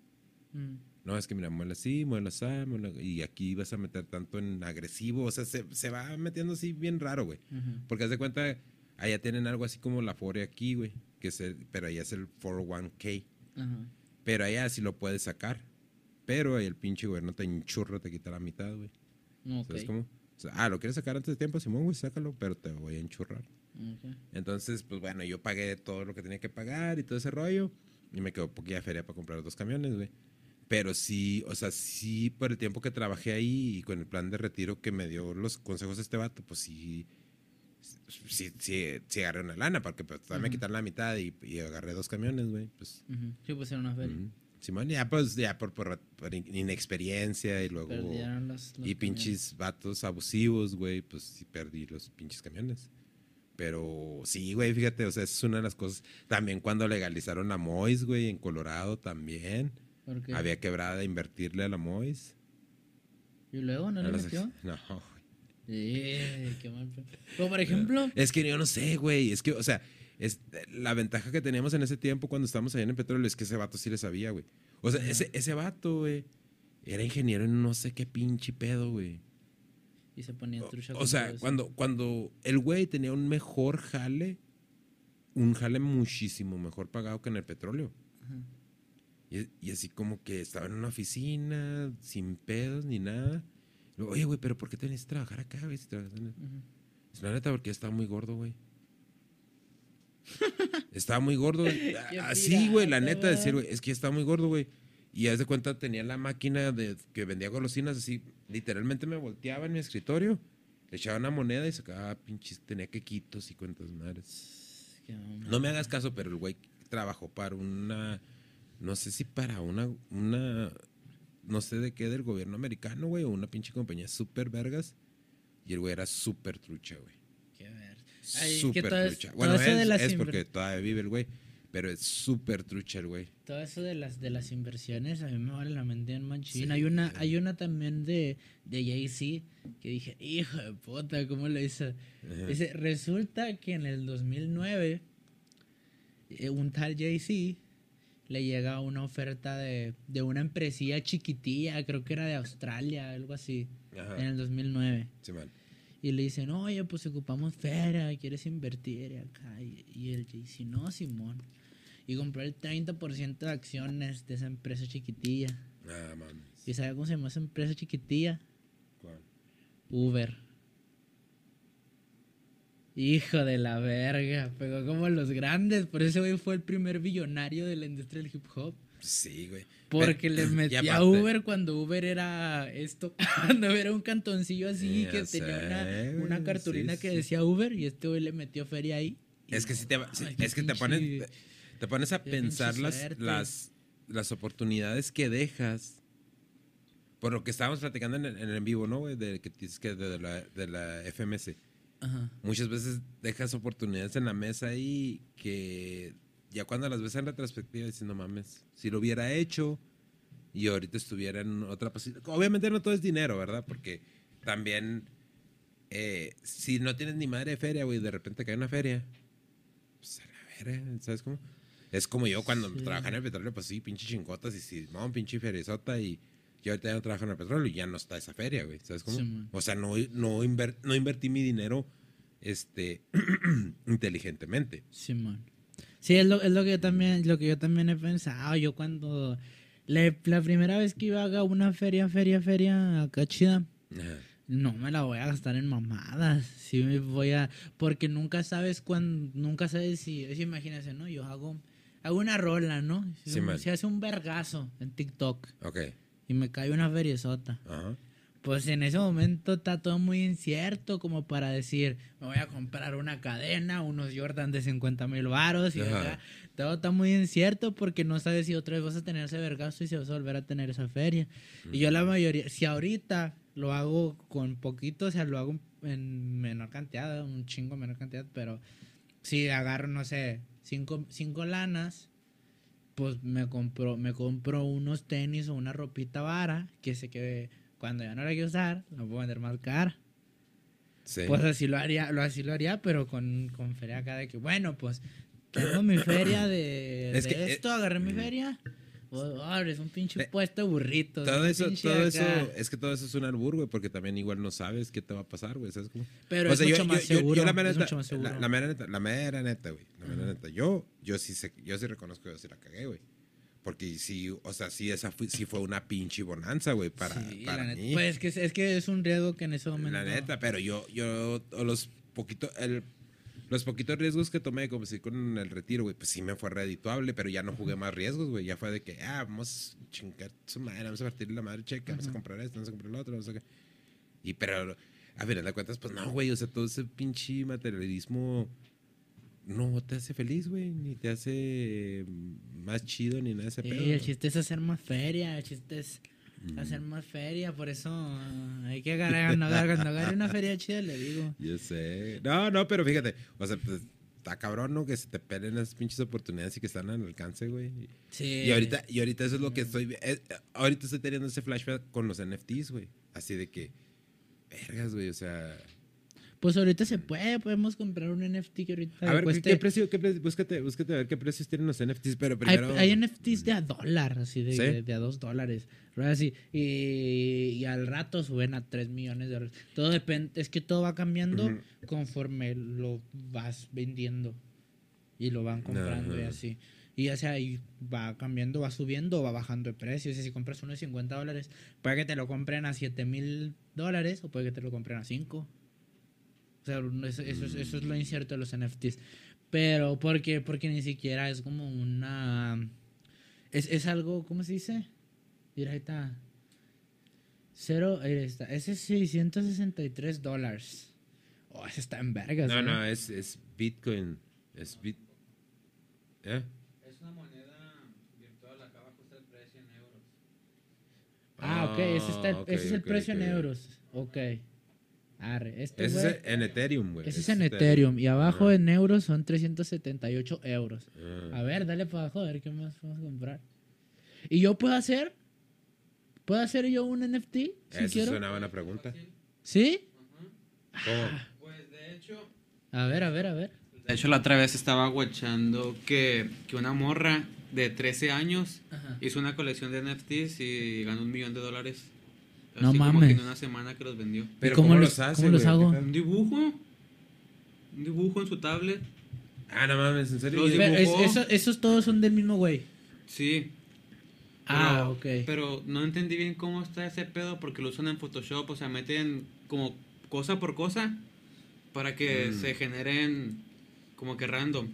Mm. No, es que mira, muela así, muela así, muela- y aquí vas a meter tanto en agresivo, o sea, se, se va metiendo así bien raro, güey. Porque haz de cuenta, allá tienen algo así como la Fore aquí, güey, que es el- pero allá es el 401k, Ajá. pero allá sí lo puedes sacar, pero ahí el pinche gobierno te enchurra, te quita la mitad, güey. Ok. ¿Sabes cómo? O sea, ah, ¿lo quieres sacar antes de tiempo, Simón, güey? Sácalo, pero te voy a enchurrar. Entonces, pues bueno, yo pagué todo lo que tenía que pagar y todo ese rollo. Y me quedó poquilla feria para comprar dos camiones, güey. Pero sí, o sea, sí, por el tiempo que trabajé ahí y con el plan de retiro que me dio los consejos de este vato, pues sí, sí, sí, sí agarré una lana, porque pues todavía me quitaron la mitad y, y agarré dos camiones, güey. Pues. Sí, pues era una feria. Simón, ya pues, ya por, por, por in- inexperiencia y luego... Perdieron los, los Y camiones. pinches vatos abusivos, güey, pues sí perdí los pinches camiones. Pero sí, güey, fíjate, o sea, esa es una de las cosas. También cuando legalizaron la Mois, güey, en Colorado también. ¿Por qué? Había quebrada de invertirle a la Mois. ¿Y luego no A le metió? No, Eh, qué mal. Pero, por ejemplo, Es que yo no sé, güey. Es que, o sea, es, la ventaja que teníamos en ese tiempo cuando estábamos allá en el petróleo es que ese vato sí le sabía, güey. O sea, ese, ese vato, güey, era ingeniero en no sé qué pinche pedo, güey. y se ponía trucha. O sea, cuando, cuando el güey tenía un mejor jale, un jale muchísimo mejor pagado que en el petróleo. Ajá. Y, y así como que estaba en una oficina, sin pedos ni nada. Luego, Oye, güey, pero ¿por qué te venís a trabajar acá, güey? Si trabajas en el-". Es La neta, porque estaba muy gordo, güey. Estaba muy gordo. Qué Así, güey, la neta, decir, güey. es que estaba muy gordo, güey. Y haz de cuenta, tenía la máquina de que vendía golosinas, así, literalmente me volteaba en mi escritorio, le echaba una moneda y sacaba pinches, tenía quequitos y cuentas madres. No me hagas caso, pero el güey trabajó para una, no sé si para una, una, no sé de qué, del gobierno americano, güey, o una pinche compañía súper vergas. Y el güey era súper trucha, güey. Ay, es Súper es- trucha. todo Bueno, eso de es, las es porque todavía vive el güey. Pero es súper trucha el güey. Todo eso de las de las inversiones a mí me vale la mente en manchín. Sí. Hay una hay una también de de Jay-Z que dije, "Hijo de puta, ¿cómo lo hizo?" Ajá. Dice, resulta que en el 2009 eh, un tal Jay-Z le llega una oferta de, de una empresilla chiquitilla, creo que era de Australia, algo así, Ajá. en el 2009. Sí, man. Y le dicen, oye, pues ocupamos feria, ¿quieres invertir Y acá? Y, y el Jay-Z, no, Simón. Y compró el 30% de acciones de esa empresa chiquitilla. Ah, mames. ¿Y sabe cómo se llama esa empresa chiquitilla? ¿Cuál? Uber. Hijo de la verga, pegó como los grandes, por eso güey fue el primer billonario de la industria del hip hop. Sí, güey. Porque Pero- le y metía a Uber cuando Uber era esto, cuando era un cantoncillo así Ya que sé, tenía una, una cartulina sí, que decía Uber y este güey le metió feria ahí. y Es que si te, ay, es que te pones, te pones a pensar las, las, las oportunidades que dejas. Por lo que estábamos platicando en el en, el en vivo, ¿no, güey? De que dices que de la, de la FMS. Ajá. Muchas veces dejas oportunidades en la mesa ahí que ya cuando las ves en retrospectiva dices, no mames, si lo hubiera hecho y ahorita estuviera en otra posición. Obviamente no todo es dinero, ¿verdad? Porque también, eh, si no tienes ni madre de feria, güey, de repente cae una feria, pues a la verga, ¿sabes cómo? Es como yo cuando Sí. trabajaba en el petróleo, pues sí, pinche chincotas y sí, no, pinche feriezota y yo ahorita ya no trabajo en el petróleo y ya no está esa feria, güey, ¿sabes cómo? Sí, o sea, no, no, inver- no invertí mi dinero este, inteligentemente. Simón. Sí, es lo, es lo que yo también, lo que yo también he pensado. Yo cuando le- la primera vez que iba a una feria, feria, feria acá chida, Ajá. no me la voy a gastar en mamadas. Sí me voy a, porque nunca sabes cuándo, nunca sabes si, es imagínense, ¿no? Yo hago, hago una rola, ¿no? Si, Sí, man. se hace un vergazo en TikTok Ok. y me cae una feriezota. Ajá. Pues en ese momento está todo muy incierto como para decir, me voy a comprar una cadena, unos Jordan de 50 mil varos y acá. Todo está muy incierto porque no sabes si otra vez vas a tener ese vergazo y si vas a volver a tener esa feria. Y yo la mayoría, si ahorita lo hago con poquito, o sea, lo hago en menor cantidad, un chingo menor cantidad, pero si agarro, no sé, cinco, cinco lanas, pues me compro, me compro unos tenis o una ropita vara que sé que cuando ya no la quiero usar, la puedo vender más cara. Sí. Pues así lo haría, lo así lo haría, pero con, con feria acá de que, bueno, pues tengo mi feria de, Es de que, eh, esto, agarré mi mm. feria. Pues, abres un pinche Eh, puesto de burritos. todo eso, todo acá. eso, es que todo eso es un albur, güey, porque también igual no sabes qué te va a pasar, güey, ¿sabes cómo? Pero O es sea, mucho yo, más yo- seguro. yo la mera es neta, mucho más seguro. la, la mera neta, la mera neta, güey, la mera neta, yo, yo sí sé, yo sí reconozco que yo sí la cagué, güey. Porque sí, o sea, sí, esa fue, sí fue una pinche bonanza, güey, para, Sí, para la neta. mí. Pues es que, es- que es un riesgo que en ese momento. La neta, pero yo, yo, los poquitos, el, los poquitos riesgos que tomé, como si con el retiro, güey, pues sí me fue redituable, pero ya no jugué más riesgos, güey. Ya fue de que, ah, vamos a chingar su madre, vamos a partirle la madre checa, vamos a comprar esto, vamos a comprar lo otro, vamos a... Y pero, a final de cuentas, pues no, güey, o sea, todo ese pinche materialismo no te hace feliz, güey, ni te hace más chido ni nada de ese Sí, pedo. el chiste es hacer más feria, el chiste es Mm. hacer más feria, por eso hay que agarrar, cuando agarre, una feria chida, le digo. Yo sé. No, no, pero fíjate, o sea, pues está cabrón, ¿no? Que se te pelen esas pinches oportunidades y que están al alcance, güey. Sí. Y ahorita, y ahorita eso es lo que estoy. eh, ahorita estoy teniendo ese flashback con los NFTs, güey. Así de que. Vergas, güey. O sea. Pues ahorita se puede, podemos comprar un NFT que ahorita A ver, ¿qué- cueste- ¿qué precio? Qué precio? Búscate, búscate a ver qué precios tienen los NFTs, pero primero. hay NFTs de a dólar, así de, ¿Sí? de, de a dos dólares. Así, y, y al rato suben a tres millones de dólares. Todo depende, es que todo va cambiando conforme lo vas vendiendo y lo van comprando y así. Y ya sea, y va cambiando, va subiendo o va bajando de precio. O sea, si compras uno de 50 dólares, puede que te lo compren a 7 mil dólares o puede que te lo compren a 5. O sea, eso, eso, es, eso es lo incierto de los NFTs. Pero, ¿por qué? Porque ni siquiera es como una... Es, es algo, ¿cómo se dice? Mira, ahí está. Cero, ahí está. Ese es 663 dólares. Oh, ese está en vergas. No, ¿eh? no, es, es Bitcoin. Es Bit. ¿Eh? Es una moneda virtual, está el precio en euros. Ah, ok, ese, está el- ok, ese es el precio ok. en euros. Ok. Arre, este Ese es en Ethereum, güey. ese es en Ethereum. Y abajo en euros son 378 euros. Ah. A ver, dale para abajo, a ver qué más podemos comprar. ¿Y yo puedo hacer? ¿Puedo hacer yo un NFT? Si Esa es quiero. una buena pregunta. ¿Sí? ¿Cómo? Pues de hecho. A ver, a ver, a ver. De hecho, la otra vez estaba guachando que, que una morra de 13 años Ajá. hizo una colección de NFTs y ganó un millón de dólares. No Así como mames. que en una semana que los vendió. Pero cómo ¿cómo, los- los hace, cómo los güey? hago? Un dibujo. Un dibujo en su tablet. Ah, no mames, ¿en serio? Es- eso- esos todos son del mismo güey. Sí. Ah, Pero- ok. Pero no entendí bien cómo está ese pedo porque lo usan en Photoshop, o sea, meten como cosa por cosa para que Mm. se generen como que random.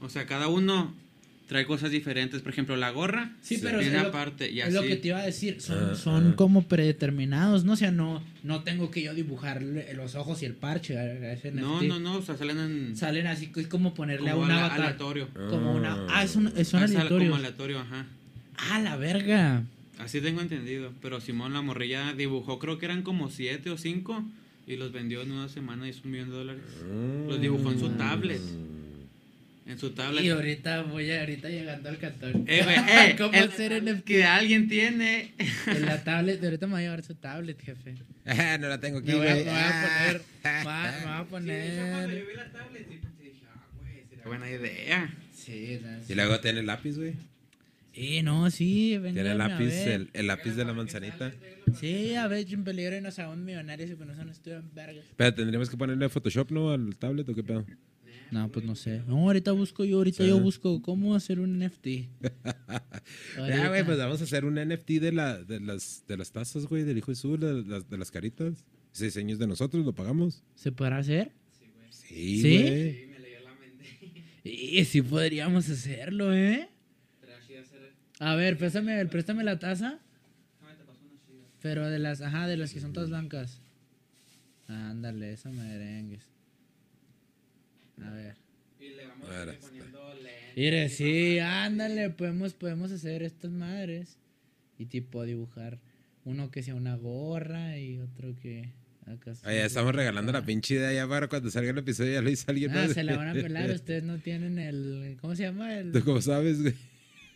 O sea, cada uno trae cosas diferentes. Por ejemplo, la gorra Sí, Sí. pero viene es lo, aparte y es lo que te iba a decir. Son, Ah, son ah. como predeterminados, ¿no? O sea, no, no tengo que yo dibujarle los ojos y el parche a, a ese No, no, no, o sea, salen en Salen así, es como ponerle como a un avatar. aleatorio. Como una... Ah, es un, son Ah, aleatorios. como aleatorio, ajá. Ah, la verga. Así tengo entendido. Pero Simón la morrilla dibujó, creo que eran como siete o cinco y los vendió en una semana y hizo un millón de dólares. Los dibujó en su tablet. En su tablet. Y ahorita voy a, ahorita llegando al cantón. Eh, güey, eh, ¿Cómo el- hacer NFT? que alguien tiene. En la tablet, ahorita me voy a llevar su tablet, jefe. Ah, no la tengo aquí, Me voy a, güey. me voy a poner, me voy a, me voy a poner... vi la tablet y dije, ah, güey, sería buena idea. Sí, no, Y luego tiene el lápiz, güey. Sí, no, sí, Tiene el lápiz, el, el lápiz de la manzanita. Sí, a ver, en peligro y nos hagamos millonarios y pues no estudian vergas. Pero tendríamos que ponerle Photoshop, ¿no? Al tablet o qué pedo. No, pues no sé. No, ahorita busco yo, ahorita Sí. yo busco cómo hacer un NFT. Ya, güey, pues vamos a hacer un NFT de, la, de, las, de las tazas, güey, del hijo de su, de las, de las caritas. Ese diseño es de nosotros, lo pagamos. ¿Se podrá hacer? Sí, ¿Sí? güey. Sí, me leyó la mente. Y sí podríamos hacerlo, ¿eh? A ver, préstame, préstame la taza. Pero de las, ajá, de las que son todas blancas. Ándale, esa merengues. A ver. Y le vamos a ir poniendo lentes. Mire, sí, ándale, podemos, podemos hacer estas madres. Y tipo dibujar uno que sea una gorra y otro que... Acá Ah, ya estamos regalando la pinche idea ya para cuando salga el episodio, ya lo hizo alguien. Ah, ¿no? se la van a pelar, ustedes no tienen el... ¿Cómo se llama? El... ¿Tú cómo sabes, güey?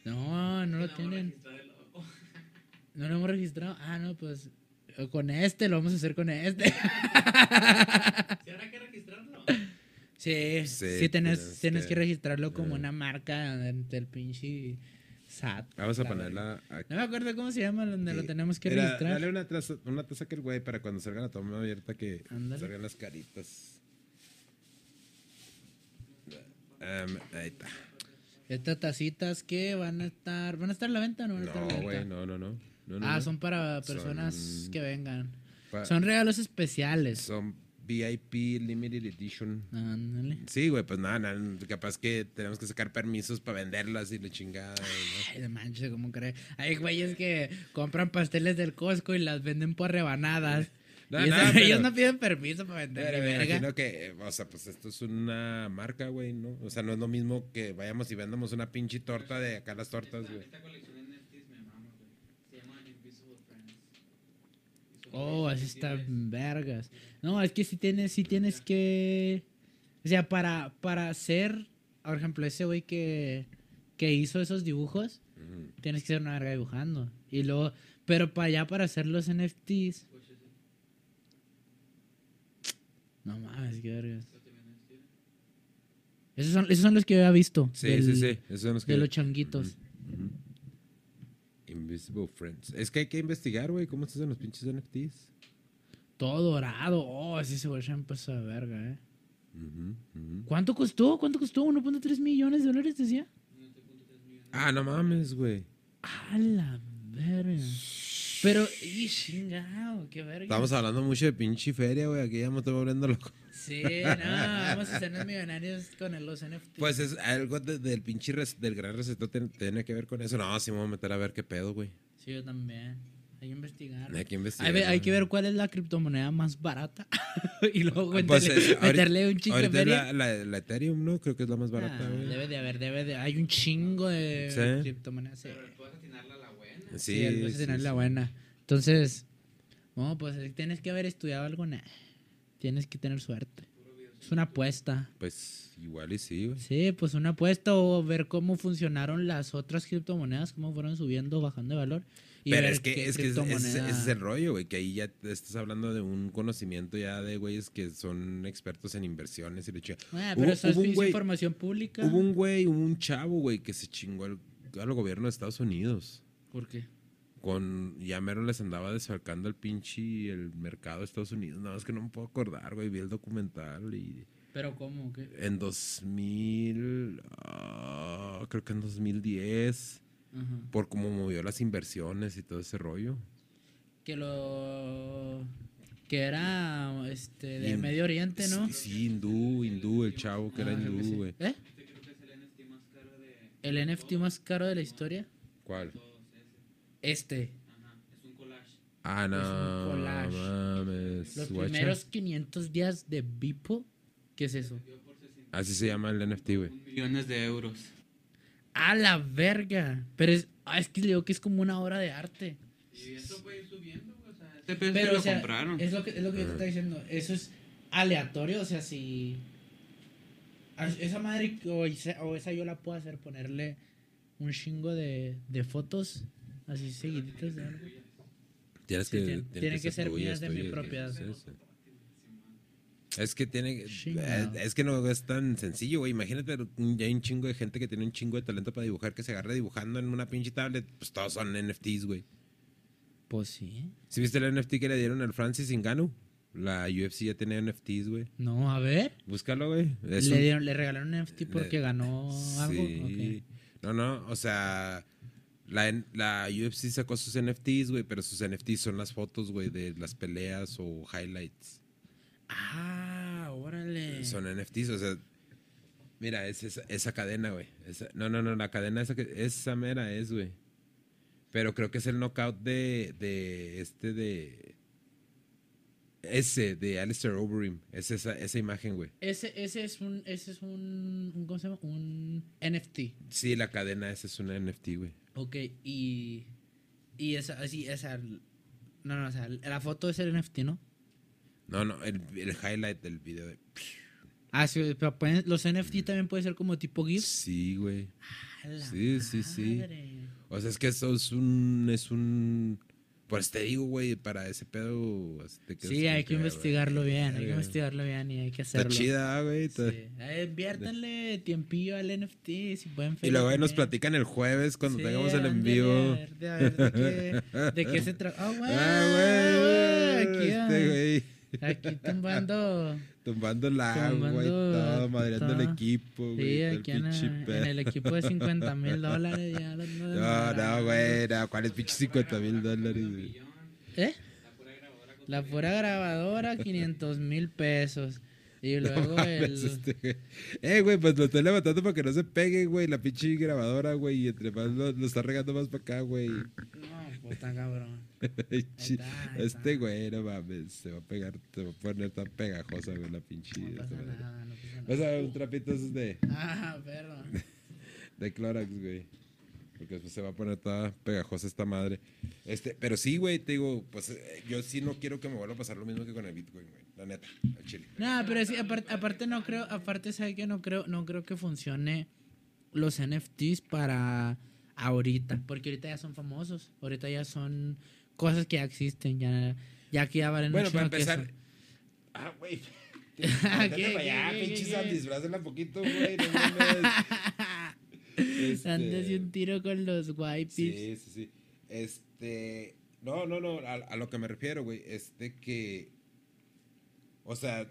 No, no lo tienen. No lo hemos registrado. Ah, no, pues con este lo vamos a hacer con este. ¿Sí habrá que? Sí, Sí, sí, tenés, tienes que- registrarlo como Ah. una marca ante el pinche SAT. Vamos a ponerla aquí. No me acuerdo cómo se llama donde lo tenemos que registrar. Dale una taza, una taza que el güey para cuando salga la toma abierta que Ándale. salgan las caritas. Ahí está. Estas tacitas que van a estar, van a estar a la venta o no van a estar a la No, venta? güey, no, no, no. No, no, ah, no. son para personas Son- que vengan. Pa- Son regalos especiales. son VIP Limited Edition. Ándale. Sí, güey, pues nada, nada, capaz que tenemos que sacar permisos para venderlas y la chingada. Ay, de manches, ¿cómo crees? Hay güeyes que compran pasteles del Costco y las venden por rebanadas. No, no, pero- ellos no piden permiso para ¿no? vender Pero me imagino que, o sea, pues esto es una marca, güey, ¿no? O sea, no es lo mismo que vayamos y vendamos una pinche torta de acá las tortas, güey. Esta colección de NFTs me mama, güey. Se llaman Invisible Friends. Y son Oh, así está vergas. No, es que si tienes, si tienes que. O sea, para, para hacer, por ejemplo, ese güey que, que hizo esos dibujos, tienes que ser una verga dibujando. Y luego, pero para allá, para hacer los NFTs. No mames, qué vergas. Esos son, esos son los que yo había visto. Sí, del- sí, sí. Esos son los que... De los changuitos. Invisible Friends. Es que hay que investigar, güey, cómo se hacen los pinches NFTs. Todo dorado. Oh, ese se güey empezó a verga, eh. Ujú, ujú. ¿Cuánto costó? ¿Cuánto costó? 1.3 millones de dólares, decía. Ah, no mames, güey. A la verga. Pero, y chingado, qué verga. Estamos hablando mucho de pinche feria, güey. Aquí ya me estoy volviendo loco. Sí, no, vamos a hacernos millonarios con el- los NFTs. Pues es algo de- del pinche res- del gran receta tiene, tiene que ver con eso. No, sí me voy a meter a ver qué pedo, güey. Sí, yo también. Hay que investigar. Hay que investigar. Hay, hay que ver cuál es la criptomoneda más barata. y luego Pues, meterle, es- ahorita- meterle un chingo de la, la, la Ethereum, ¿no? Creo que es la más barata, Ah, debe de haber, debe de. Hay un chingo de Sí. criptomonedas. Sí, Pero puedes atinarla a la Sí, sí, tener la buena. Entonces, no, pues tienes que haber estudiado algo. nah. Tienes que tener suerte. Es una apuesta. Pues igual y sí, güey. Sí, pues una apuesta o ver cómo funcionaron las otras criptomonedas, cómo fueron subiendo, bajando de valor. y Pero ver es que, es que ese es el rollo, güey, que ahí ya estás hablando de un conocimiento ya de güeyes que son expertos en inversiones y le chinga. Ah, Hubo- pero eso es hubo un güey- información pública. Hubo un güey, hubo un chavo, güey, que se chingó al, al gobierno de Estados Unidos. ¿Por qué? Con, ya mero les andaba desfalcando el pinche el mercado de Estados Unidos. Nada más que no me puedo acordar, güey. Vi el documental y ¿Pero cómo? ¿Qué? en 2000, ah, creo que en 2010, Ajá. por cómo movió las inversiones y todo ese rollo. Que lo... Que era este, de Medio Oriente, ¿no? Sí, sí, hindú, hindú, el chavo que era Ah, hindú, sí. güey. ¿Eh? Este creo que es el NFT más caro de ¿El NFT más caro de la historia? ¿Cuál? Este. Ajá, es un collage. Ah, no, collage. mames. Los primeros 500 días de Beeple. ¿Qué es eso? Así se llama el NFT, güey. Millones de euros. ¡A la verga! Pero es, ah, es que le digo que es como una obra de arte. Y eso puede ir subiendo, güey, o sea, este Pero, lo o sea, compraron. es lo que, es lo que yo te estaba diciendo. Eso es aleatorio, o sea, si... Esa madre o esa, o esa yo la puedo hacer, ponerle un chingo de, de fotos así seguiditas de algo. Tienes Sí, que, tiene- tiene que ser mías de mi propiedad. Es que tiene. Chingado. eh, Es que no es tan sencillo, güey. Imagínate, ya hay un chingo de gente que tiene un chingo de talento para dibujar, que se agarra dibujando en una pinche tablet. Pues todos son NFTs, güey. Pues sí. ¿Sí viste el NFT que le dieron al Francis Ngannou? La UFC ya tenía NFTs, güey. No, a ver. Búscalo, güey. Le, un- le regalaron un NFT porque le- ganó algo. Sí. No, no, o sea, la, la UFC sacó sus NFTs, güey, pero sus NFTs son las fotos, güey, de las peleas o highlights. Ah, órale. Son NFTs, o sea, mira, es esa, esa cadena, güey. No, no, no, la cadena esa, que, esa mera es, güey. Pero creo que es el knockout de, de este, de... Ese, de Alistair Overeem. Es esa, esa imagen, güey. Ese, ese es un, ese es un, un, ¿cómo se llama? Un NFT. Sí, la cadena esa es una NFT, güey. Ok, y, y esa, así, esa, no, no, o sea, la foto es el NFT, ¿no? No, no, el, el highlight del video de... Ah, sí, pero pueden- los NFT también puede ser como tipo GIF. Sí, güey. A la Sí, sí, sí. madre. O sea, es que eso es un... Es un... Pues te digo, güey, para ese pedo... te quedas Sí, hay que güey, investigarlo bien, hay que investigarlo bien y hay que Está hacerlo. chida, güey. Sí. está- Eh, Inviértanle tiempillo al NFT, si pueden. Y luego ahí nos platican el jueves cuando Sí, tengamos el en vivo. A ver, de, a ver de qué, de qué se trata. Ah, güey. Ah, güey, Aquí, este güey. Aquí tumbando. Tumbando el agua y todo, madreando el equipo, güey. Sí, el aquí en, pinche el equipo de 50 mil dólares. Ya No, no, desmadrando. güey, no, ¿cuáles pinches 50 mil dólares? güey? ¿Eh? La pura grabadora, 500 mil pesos. Y luego el. Este, eh, güey, pues lo estoy levantando para que no se pegue, güey, la pinche grabadora, güey, y entre más lo, lo está regando más para acá, güey. No, está cabrón. Chi- está, ahí este güey, no mames, se va a pegar, se va a poner tan pegajosa, güey, la pinche. No pasa nada, no pasa Vas a nada. ver un trapito esos de, Ah, perro. de Clorox, güey. Porque después se va a poner toda pegajosa esta madre. Este, pero sí, güey, te digo, pues eh, yo sí no quiero que me vuelva a pasar lo mismo que con el Bitcoin, güey. La neta, al chile. No, pero sí, aparte, aparte no creo, aparte sabe que no creo, no creo que funcione los NFTs para ahorita, porque ahorita ya son famosos, ahorita ya son cosas que ya existen, ya, ya que ya valen Bueno, para empezar. Ah, güey. ¿Qué, Volteate qué, para allá, pinche poquito, güey. No mames. Este, Dándose un tiro con los wipes. Sí, sí, sí. Este. No, no, no. A, a lo que me refiero, güey. Es de que. O sea.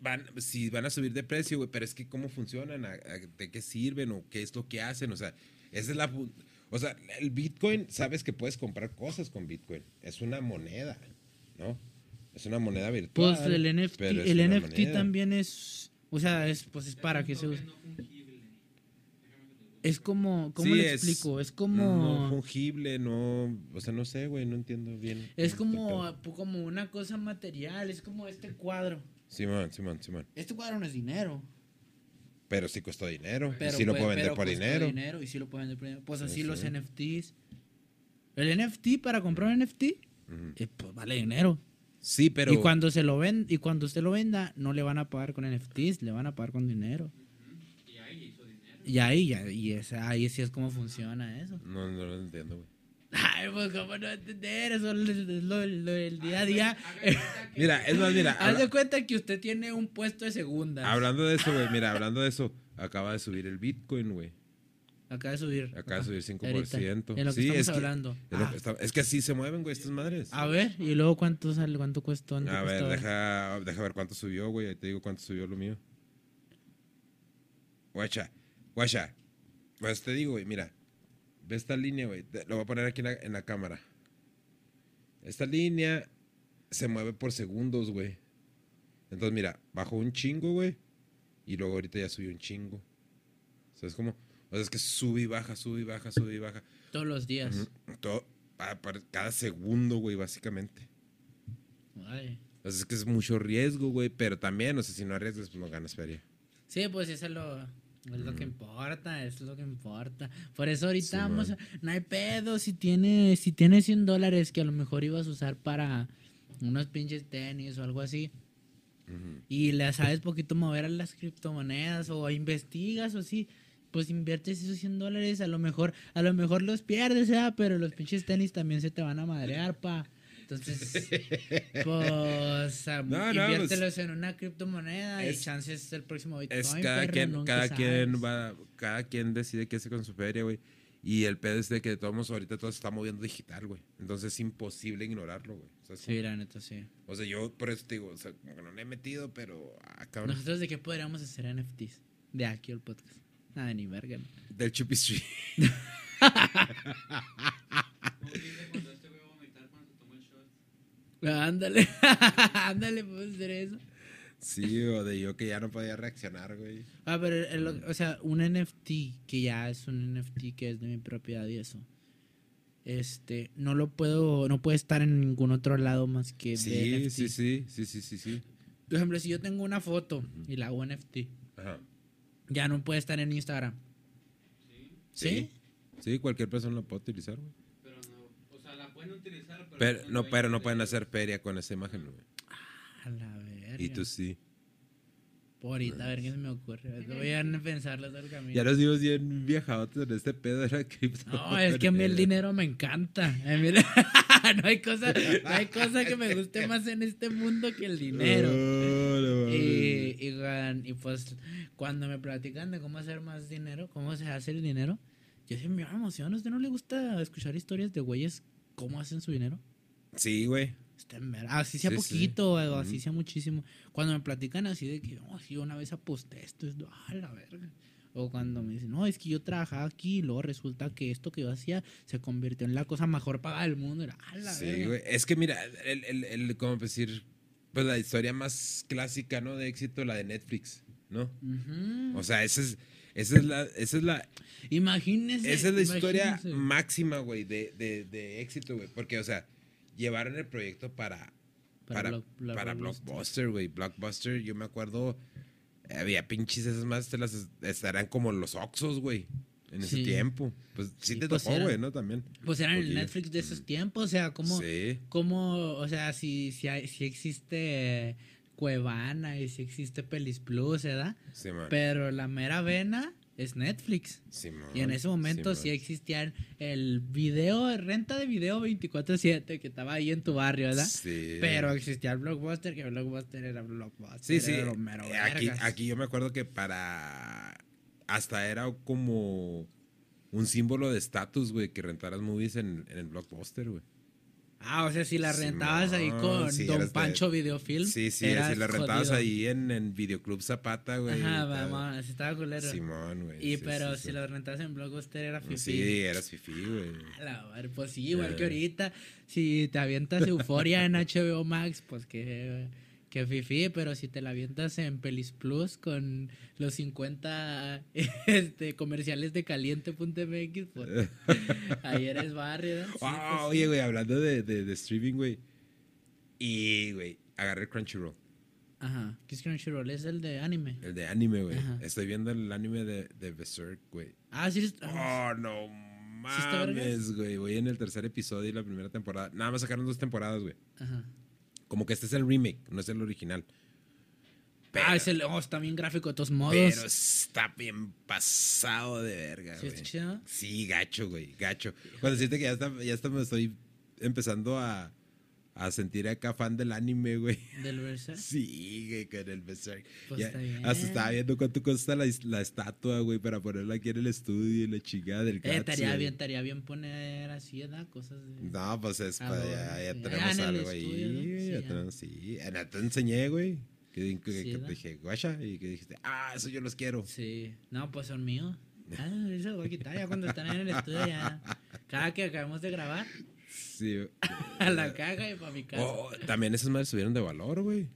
Van, si van a subir de precio, güey, pero es que cómo funcionan, ¿A- a- de qué sirven o qué es lo que hacen, o sea, esa es la, o sea, el Bitcoin, sabes que puedes comprar cosas con Bitcoin, es una moneda, ¿no? Es una moneda virtual. Pues el NFT, el NFT moneda. también es, o sea, es, pues es para que se use. Es como, ¿cómo Sí, le es- explico? Es No como, fungible, no, o sea, no sé, güey, no entiendo bien. es como, pedo. como una cosa material, es como este cuadro. Simón, Simón, Simón. Este cuadro no es dinero. Pero sí costó dinero. Pero y sí lo puede- puedo vender pero por dinero. Y sí lo pueden vender por dinero. Pues así Sí, los sí. NFTs. El NFT, para comprar un NFT, eh, pues vale dinero. Sí, pero. Y cuando se lo ven, y cuando usted lo venda, no le van a pagar con NFTs, le van a pagar con dinero. Y ahí hizo dinero. Y ahí, ya, y es, ahí sí es como funciona eso. No, no lo entiendo, güey. Ay, pues cómo no entender, eso es lo, lo del día a día. Mira, es más, mira. Haz de cuenta que usted tiene un puesto de segunda. hablando de eso, güey. Mira, hablando de eso. Acaba de subir el Bitcoin, güey. Acaba de subir. Acaba de subir 5%. Ahorita, En lo que Sí, estamos es que- hablando. Es, lo Ah, que está- es que así se mueven, güey, estas madres. a ver, y luego cuánto sale, cuánto cuesta. ¿Cuánto A ver, deja, deja ver cuánto subió, güey. Ahí te digo cuánto subió lo mío. Guacha, guacha. Pues te digo, güey, mira. Ve esta línea, güey. Lo voy a poner aquí en la, en la cámara. Esta línea se mueve por segundos, güey. Entonces, mira, bajó un chingo, güey. Y luego ahorita ya subió un chingo. ¿Sabes cómo? O sea, es que sube y baja, sube y baja, sube y baja. Todos los días. Todo, cada segundo, güey, básicamente. Ay. O sea, es que es mucho riesgo, güey, pero también, o sea, si no arriesgas, pues no ganas feria. Sí, pues eso es lo, es lo que importa, es lo que importa. Por eso ahorita Sí, vamos, man. a- no hay pedo, si tiene, si tiene 100 dólares que a lo mejor ibas a usar para unos pinches tenis o algo así, y le sabes poquito mover a las criptomonedas o investigas o así, pues inviertes esos 100 dólares, a lo mejor, a lo mejor los pierdes, ¿verdad? pero los pinches tenis también se te van a madrear, pa. Entonces, pues, No, no, inviértelos en una criptomoneda es- y chances el próximo Bitcoin. Es cada perro, quien, cada quien va, cada quien decide qué hace con su feria, güey. Y el pedo es de que todos ahorita todo se está moviendo digital, güey. Entonces es imposible ignorarlo, güey. O sea, es Sí, la neta, sí. O sea, yo por eso te digo, o sea, como que no le he metido, pero ah, cabrón. ¿Nosotros de qué podríamos hacer NFTs? De aquí al podcast. Nada, ni verga. ¿no? Del Chupi Street. ¿Cómo dice cuando este güey va a vomitar cuando se tomó el shot? Ándale, ándale, podemos hacer eso. Sí, o de yo que ya no podía reaccionar, güey. Ah, pero, el- o sea, un NFT que ya es un NFT que es de mi propiedad y eso. Este, no lo puedo, no puede estar en ningún otro lado más que de Sí, NFT. sí, sí, sí, sí, sí, sí. Por ejemplo, si yo tengo una foto y la hago NFT, Ajá. ya no puede estar en Instagram. ¿Sí? Sí. Sí, cualquier persona lo puede utilizar, güey. Pero no, o sea, la pueden utilizar, pero, Pero, no, pero no de- pueden hacer feria con esa imagen, güey. A la verga. Y tú sí. Por ahorita, a ver qué se me ocurre. Voy a pensarlo todo el camino. Ya nos dimos bien viajados en este pedo de la cripto. No, es que a mí el dinero me encanta. A mí- no, hay cosa, no hay cosa que me guste más en este mundo que el dinero. No. Y, y, y pues cuando me platican de cómo hacer más dinero, cómo se hace el dinero, yo sí me emociono. ¿A usted no le gusta escuchar historias de güeyes cómo hacen su dinero? Sí, güey. Así sea Sí, sí. poquito o así Ujú. sea muchísimo. Cuando me platican así de que, no, sí, una vez aposté esto, es ah, la verga. O cuando me dicen, no, es que yo trabajaba aquí y luego resulta que esto que yo hacía se convirtió en la cosa mejor pagada del mundo. Era, ah, la Sí, verga". güey. Es que mira, el, el, el, ¿cómo decir? Pues la historia más clásica, ¿no? De éxito, la de Netflix, ¿no? O sea, esa es, esa es la, esa es la, imagínese. esa es la historia máxima, güey, de, de, de éxito, güey. Porque, o sea, llevaron el proyecto para, Para para, Block- Block- para Blockbuster. Güey. Blockbuster, yo me acuerdo, había pinches esas más, te las estarán como los Oxos, güey. En ese tiempo. Pues sí, Sí, te pues tocó, güey, ¿no? También. Pues eran el. Netflix de esos tiempos, o sea, como, Sí. como o sea, si, si, hay- si existe Cuevana y si existe Pelis Plus, ¿verdad? Sí, man. Pero la mera vena es Netflix. Simón, Y en ese momento sí Simón. existía el video, renta de video 24-7 que estaba ahí en tu barrio, ¿verdad? Sí. Pero existía el Blockbuster, que Blockbuster era Blockbuster. Sí, sí. era lo mero Eh, Aquí, vergas. aquí yo me acuerdo que para. Hasta era como un símbolo de estatus, güey, que rentaras movies en, en el blockbuster, güey. Ah, o sea, si la rentabas ahí con sí, Don eras de- Pancho Videofilm. Sí, sí, eras si la rentabas jodido. ahí en, en Videoclub Zapata, güey. Ajá, vamos, así estaba culero. Simón, güey. Y sí, pero si lo rentabas en Blockbuster era fifi. Sí, eras fifí, güey. A la madre, pues sí, igual que ahorita. Si te avientas Euforia en HBO Max, pues que, que fifi. Pero si te la avientas en Pelis Plus con los 50 este, comerciales de caliente.mx, pues ahí eres barrio. ¿no? Sí, Ah, pues, oye, güey, hablando de, de, de streaming, güey. Y, güey, agarré Crunchyroll, Ajá. ¿Qué es Crunchyroll? Es el de anime. el de anime, güey. Estoy viendo el anime de, de Berserk, güey. Ah, sí. ah, Oh, no mames, güey. Voy en el tercer episodio y la primera temporada. Nada más sacaron dos temporadas, güey. Ajá. Como que este es el remake, no es el original. Pero, ah, es el, oh, está bien gráfico de todos modos. pero está bien pasado de verga, ¿Sí güey. chido? Sí, gacho, güey, gacho. Cuando siente que ya está, ya está, me estoy empezando a, a sentir acá fan del anime, güey. Del Berserk. Sí, güey, con el Berserk. Pues Ya, está bien. Hasta estaba viendo cuánto cuesta la, la estatua, güey, para ponerla aquí en el estudio y la chingada del Eh, Guts, estaría bien, estaría bien poner así, ¿verdad? Cosas de... No, pues es Ah, para bueno, ya, ya sí. tenemos Ah, algo ahí. estudio, ¿no? güey, Sí, ya ya. tenemos, sí. Eh, no, te enseñé, güey. Que, que- Sí, que te dije, guacha, y que dijiste, ah, eso yo los quiero. Sí. No, pues son míos. Ah, eso lo voy a quitar ya cuando están en el estudio ya. Cada que acabemos de grabar, Sí. a la caja y para mi casa. Oh, también esas madres subieron de valor, güey.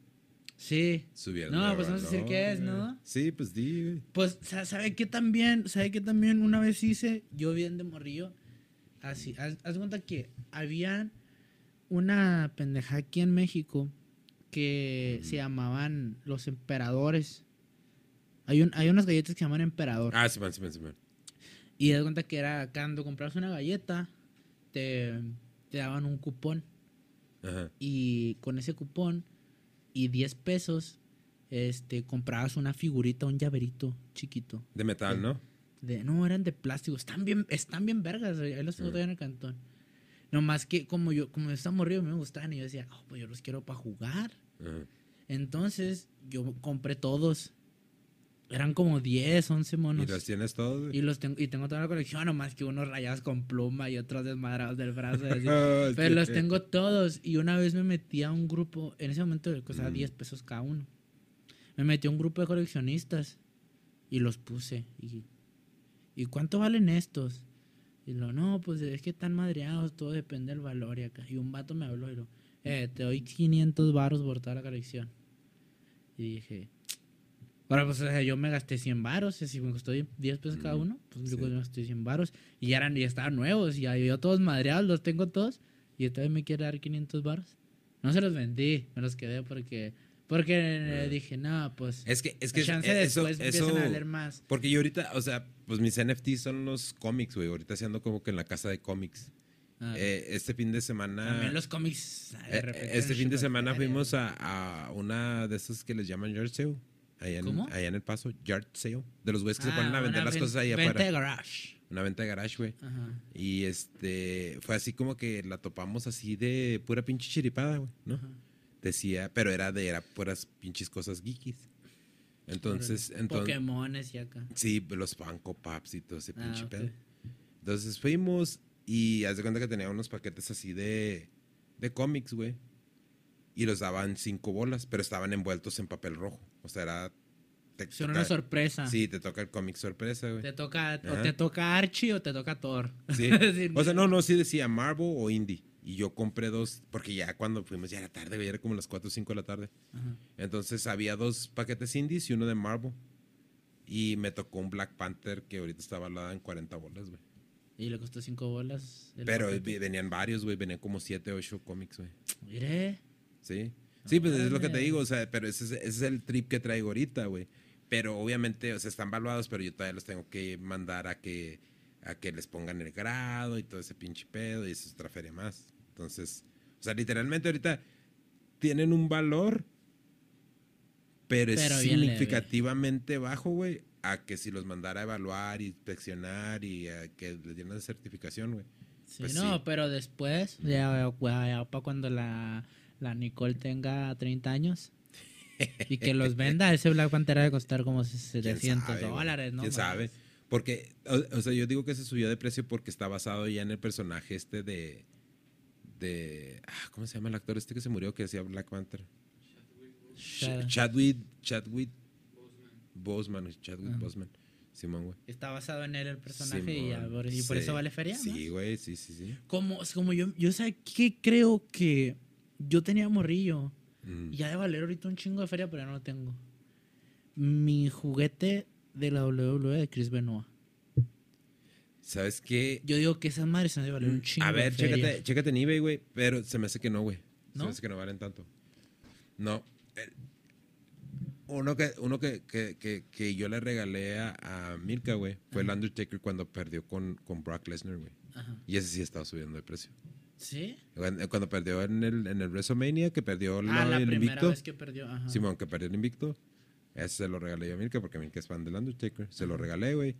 Sí. Subieron No, de pues vamos a decir valor, qué es, güey. ¿no? Sí, pues di, güey. Pues, sa- ¿sabe qué también? ¿Sabe qué también una vez hice? Yo bien de morrillo. Así, haz, cuenta que había una pendeja aquí en México que se llamaban los emperadores. Hay, un, hay unas galletas que se llaman emperador. Ah, sí, man, sí, man, sí, man. Y haz de cuenta que era cuando comprabas una galleta, te, te daban un cupón. Ajá. Y con ese cupón y 10 pesos, este, comprabas una figurita, un llaverito chiquito. De metal, ¿no? De, no, eran de plástico. Están bien, están bien vergas. Ahí los tengo todavía en el cantón. No más que como yo, como yo estaba morrido, me gustaban. Y yo decía, oh, pues yo los quiero para jugar. Ajá. Entonces, yo compré todos. Eran como 10, 11 monos. Y los tienes todos, güey. Y los tengo, y tengo toda la colección, nomás que unos rayados con pluma y otros desmadrados del brazo. así. Ah, Pero sí. los tengo todos. Y una vez me metí a un grupo, en ese momento costaba Mm. 10 pesos cada uno. Me metí a un grupo de coleccionistas y los puse. Y, ¿y cuánto valen estos? Y lo, no, pues es que están madreados, todo depende del valor y acá. Y un vato me habló y lo, eh, te doy 500 baros por toda la colección. Y dije, ahora pues o sea, yo me gasté 100 baros, si me costó 10 pesos cada uno, pues yo sí. me gasté 100 baros. Y ya eran, y estaban nuevos, y ya yo todos madreados, los tengo todos. Y vez me quiere dar 500 baros. No se los vendí, me los quedé porque, porque eh, dije, no, pues, Es que, es que chance eh, eso, después eso, empiezan a valer más. Porque yo ahorita, o sea, pues mis NFTs son los cómics, güey. Ahorita sí ando como que en la casa de cómics. Ah, Eh, este fin de semana. También los cómics. de eh, este fin de semana fuimos a, a una de esas que les llaman sale. Allá en, ¿Cómo? allá en El Paso, yard sale. De los güeyes que se Ah, ponen a vender las cosas ahí Venta afuera. de garage. Una venta de garage, güey. Y este, fue así como que la topamos así de pura pinche chiripada, güey, ¿no? Ajá. Decía, pero era de, era puras pinches cosas geekies. Entonces, entonces, Pokémones y acá. sí, los Funko Pops y todo ese Ah, pinche ok. pedo. Entonces fuimos y haz de cuenta que tenía unos paquetes así de, de cómics, güey. Y los daban cinco bolas, pero estaban envueltos en papel rojo. O sea, era... Te Son toca- una sorpresa. Sí, te toca el cómic sorpresa, güey. Te toca, o te toca Archie o te toca Thor. Sí. O sea, no, no, sí decía Marvel o Indie. Y yo compré dos, porque ya cuando fuimos ya era tarde, güey, era como las 4 o 5 de la tarde. Ajá. Entonces había dos paquetes indies y uno de Marvel. Y me tocó un Black Panther que ahorita está valorada en 40 bolas, güey. Y le costó cinco bolas. el Pero paquete. venían varios, güey, venían como 7 o 8 cómics, güey. Mire. Sí. Sí, pues es lo que te digo, o sea, pero ese es, ese es el trip que traigo ahorita, güey. Pero obviamente, o sea, están valuados, pero yo todavía los tengo que mandar a que, a que les pongan el grado y todo ese pinche pedo y eso es otra feria más. Entonces, o sea, literalmente ahorita tienen un valor, pero es leve. significativamente bajo, güey, a que si los mandara a evaluar, inspeccionar y a que les dieran la certificación, güey. Sí, Pues no, sí. pero después, ya, para cuando la, la Nicole tenga 30 años y que los venda, ese Black Panther ha de costar como 700 sabe, güey? dólares, ¿no? ¿Quién sabe? Porque, o, o sea, yo digo que se subió de precio porque está basado ya en el personaje este de. de ah, ¿Cómo se llama el actor este que se murió que hacía Black Panther? Ch- Chad- Chadwick. Chadwick. Boseman. Chadwick Ajá. Boseman. Simón, güey. Está basado en él el personaje y, ya, por, y por sí. eso vale feria. Sí, ¿no? güey, sí, sí, sí. Como, como yo, yo sé que creo que yo tenía morrillo. Mm. Ya de valer ahorita un chingo de feria, pero ya no lo tengo. Mi juguete de la WWE de Chris Benoit. ¿Sabes qué? Yo digo que esas madres han de valer un chingo Mm, A ver, de feria. chécate, chécate en eBay, güey. Pero se me hace que no, güey. Se me hace que no valen tanto. No. El- uno que, uno que, que, que, que yo le regalé a, a Milka, güey, fue el Undertaker cuando perdió con, con Brock Lesnar, güey. Ajá. Y ese sí estaba subiendo de precio. ¿Sí? Cuando, cuando perdió en el, en el WrestleMania, que perdió la- Ah, la el primera invicto. vez que perdió. Ajá. Simón, que perdió el invicto. Ese se lo regalé yo a Milka porque Milka es fan del Undertaker. Se lo regalé, güey.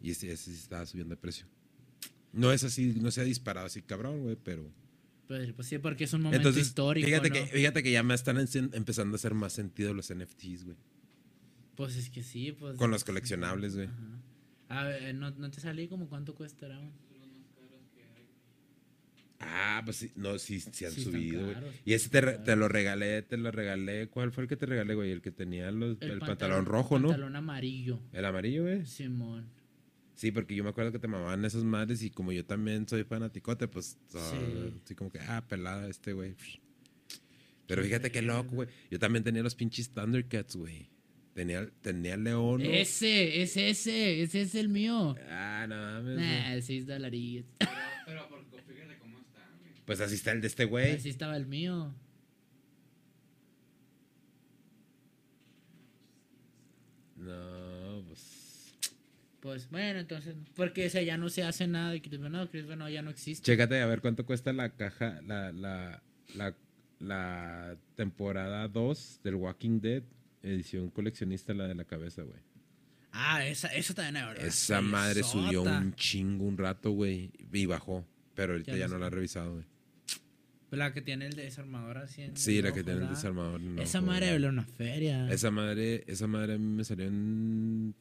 Y ese, ese sí estaba subiendo de precio. No es así, no se ha disparado así cabrón, güey, pero... Pues, pues sí, porque es un momento Entonces, histórico. fíjate, ¿no? que, fíjate que ya me están empezando a hacer más sentido los NFTs, güey. Pues es que sí, pues. Con los coleccionables, güey. A ver, ¿no, ¿no te salí como cuánto cuestará? Ah, pues sí, no, sí, sí han Sí subido, güey. Y ese te, re- están te lo regalé, te lo regalé. ¿Cuál fue el que te regalé, güey? El que tenía los- el, pantalón, pantalón rojo, ¿no? Pantalón amarillo. El amarillo, güey. Simón. Sí, porque yo me acuerdo que te mamaban esas madres y como yo también soy fanaticote, pues ah, Sí. sí. como que, ah, pelada este güey. Pero fíjate qué loco, güey. Yo también tenía los pinches Thundercats, güey. Tenía, tenía el león. Ese, es ese, ese es el mío. Ah, no mames. Nah, seis dolarillos. Pero, pero por- fíjate cómo está, güey. Pues así está el de este güey. Así estaba el mío. No, pues. Pues bueno, entonces, porque ese ya no se hace nada de Chris Benoit, Chris Benoit ya no existe. Chécate a ver cuánto cuesta la caja, la, la, la, la temporada 2 del Walking Dead, edición coleccionista, la de la cabeza, güey. Ah, esa, eso también es verdad. Esa madre Sota. subió un chingo un rato, güey, y bajó. Pero ahorita Ya ya, no no la he revisado, güey. La que tiene el desarmador así en Sí, el la que ojo, tiene el ¿verdad? desarmador. en el Esa ojo, madre vale una feria. Esa madre, esa madre a mí me salió en.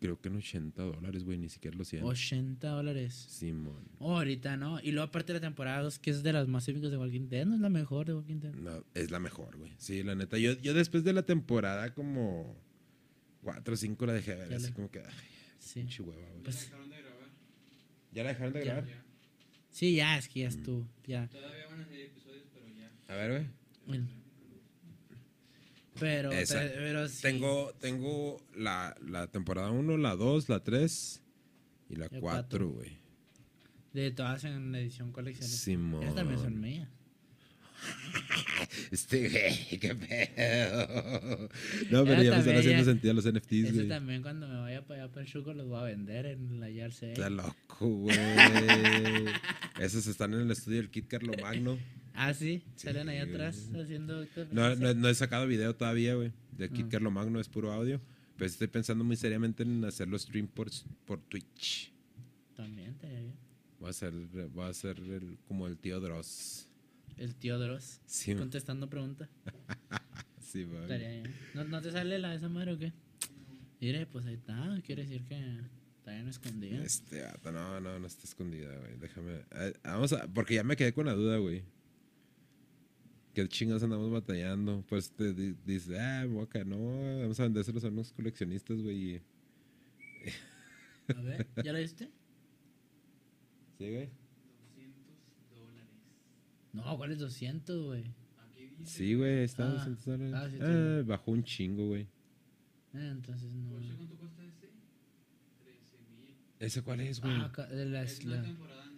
Creo que en 80 dólares, güey, ni siquiera los 100. 80 dólares. Simón. Oh, ahorita, ¿no? Y luego aparte la temporada 2, que es de las más épicas de Walking Dead, no es la mejor de Walking Dead. No, es la mejor, güey. Sí, la neta. Yo, yo después de la temporada, como 4 o 5 la dejé de ver. Ya Así le- como que. Ay, Sí. pinche hueva, güey. Pues, Dejaron de grabar. ¿Ya la dejaron de Ya. grabar? sí, ya, es que ya estuvo. Ya. Todavía van a pero ya. A ver, güey. Bueno. Pero, te- pero sí. Tengo, tengo la, la temporada 1, la 2, la 3 y la Y la 4, cuatro. güey. De todas en edición coleccionista. Simón. Esas también son mías. Este, güey, qué pedo. No, pero Esa ya me están haciendo sentido los NFTs, Ese güey. también cuando me vaya para allá para el Chuco los voy a vender en la Sale. Está loco, güey. Esos están en el estudio del Kit Carlo Magno. Ah, sí, salen ahí atrás haciendo. No, no, no he sacado video todavía, güey. Del Kit Ah. Carlo Magno es puro audio. Pero estoy pensando muy seriamente en hacerlo stream por, por Twitch. También estaría bien. Voy a ser, voy a ser el- como el tío Dross. El tío Dross Sí, contestando preguntas. sí, bien. ¿No, ¿No te sale la de esa madre o qué? Mire, pues ahí está. Quiere decir que está bien escondida. Este no, no, no está escondida, güey. Déjame. eh, vamos a. Porque ya me quedé con la duda, güey. ¿Qué chingados andamos batallando? Pues te di- dice, ah, boca, no, vamos a vendérselos a unos coleccionistas, güey. A ver, ¿ya la viste? Sí, güey. 200 dólares. No, ¿cuál es 200, güey? Aquí dice. Sí, güey, está, Ah, 200 dólares. ah, sí, sí. Ah, bajó un chingo, güey. Eh, entonces no. ¿Por eso cuánto cuesta ese? 13 mil. ¿Ese cuál es, güey? Ah, de la, Es la, temporada.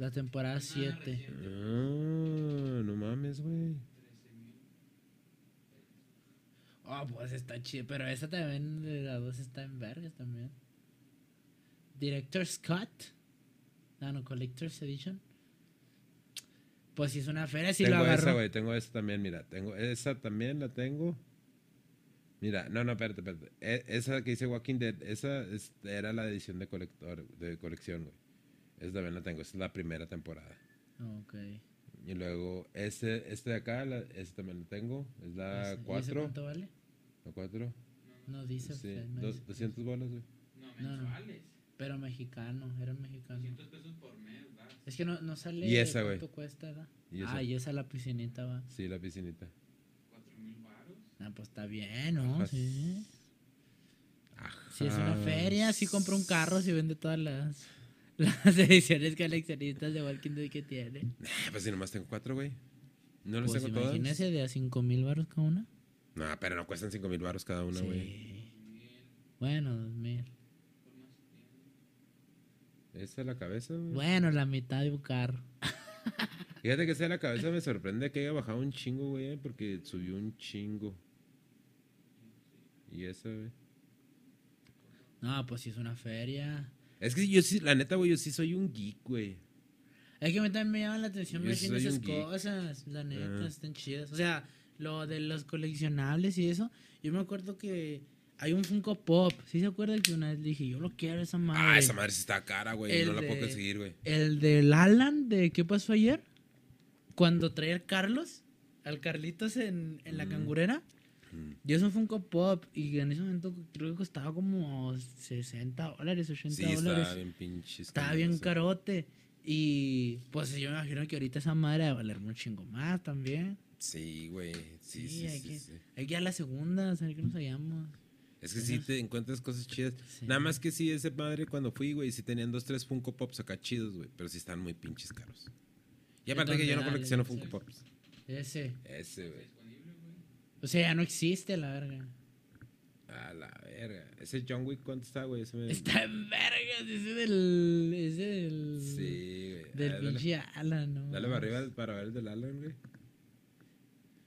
La temporada Es nada 7. reciente. Ah, no mames, güey. 13 mil. Ah, pues está chido. Pero esa también, de la 2 está en vergas también. Director Scott. Ah, no, Collector's Edition. Pues si es una feria, si tengo lo esa, agarro. güey, tengo esa también, mira. Tengo esa también, la tengo. Mira, no, no, espérate, espérate. E- esa que dice Walking Dead, esa es- era la edición de colector, de colección, güey. Esa también la tengo, esa es la primera temporada. Ok. Y luego, este, este de acá, la, ese también lo tengo, es la Ese- ¿y ese 4. cuánto vale? ¿La 4? No dice. Sí, no dos- dice- 200 bolas, güey. No, No, no. mensuales. Pero mexicano, era mexicano. 200 pesos por mes, ¿verdad? Es que no, no sale Y esa, güey. cuánto cuesta, ¿verdad? Y esa. Ah, y esa la piscinita va. Sí, la piscinita. 4 mil baros. Ah, pues está bien, ¿no? Ajá. Sí. Ajá. Si es una feria, si compra un carro, si vende todas las, las ediciones coleccionistas de Walking Dead que tiene. Pues si nomás tengo 4, güey. ¿No las Pues tengo todas? imagínese de a 5 mil baros cada una. No, pero no cuestan 5 mil baros cada una, güey. sí. Bueno, dos mil. Esa es la cabeza, güey. Bueno, la mitad de un carro. Fíjate que esa de la cabeza me sorprende que haya bajado un chingo, güey, porque subió un chingo. Y esa, güey. No, pues si es una feria. Es que yo sí, la neta, güey, yo sí soy un geek, güey. Es que a mí también me llaman la atención ver esas cosas. La neta, Ah. están chidas. O sea, lo de los coleccionables y eso. Yo me acuerdo que hay un Funko Pop. ¿Sí se acuerdan que una vez dije, yo lo quiero esa madre? Ah, esa madre sí está cara, güey. No la puedo de- conseguir, güey. El del Alan de ¿Qué pasó ayer? Cuando traía al Carlos, al Carlitos en, en la cangurera. Y eso fue un Funko Pop. Y en ese momento creo que costaba como 60 dólares, 80 Sí, dólares. estaba bien pinche. Estaba bien carote. Y pues yo me imagino que ahorita esa madre va a valer un chingo más también. Sí, güey. Sí, Sí, sí, hay, sí, que, sí. hay que ir a la segunda, a saber que nos hallamos. Es que sí te encuentras cosas chidas. Sí. Nada más que sí, ese madre cuando fui, güey, sí tenían dos, tres Funko Pops acá chidos, güey. Pero sí están muy pinches caros. Y ¿En aparte que yo no colecciono Funko. Pops. Ese. Ese, güey. O sea, ya no existe la verga. A la verga. Ese John Wick, ¿cuánto está, güey? Ese me- Está en vergas, ese del. Ese del. Sí, güey. Del Ah, dale, pinche Alan, ¿no? dale para arriba para ver el del Alan, güey.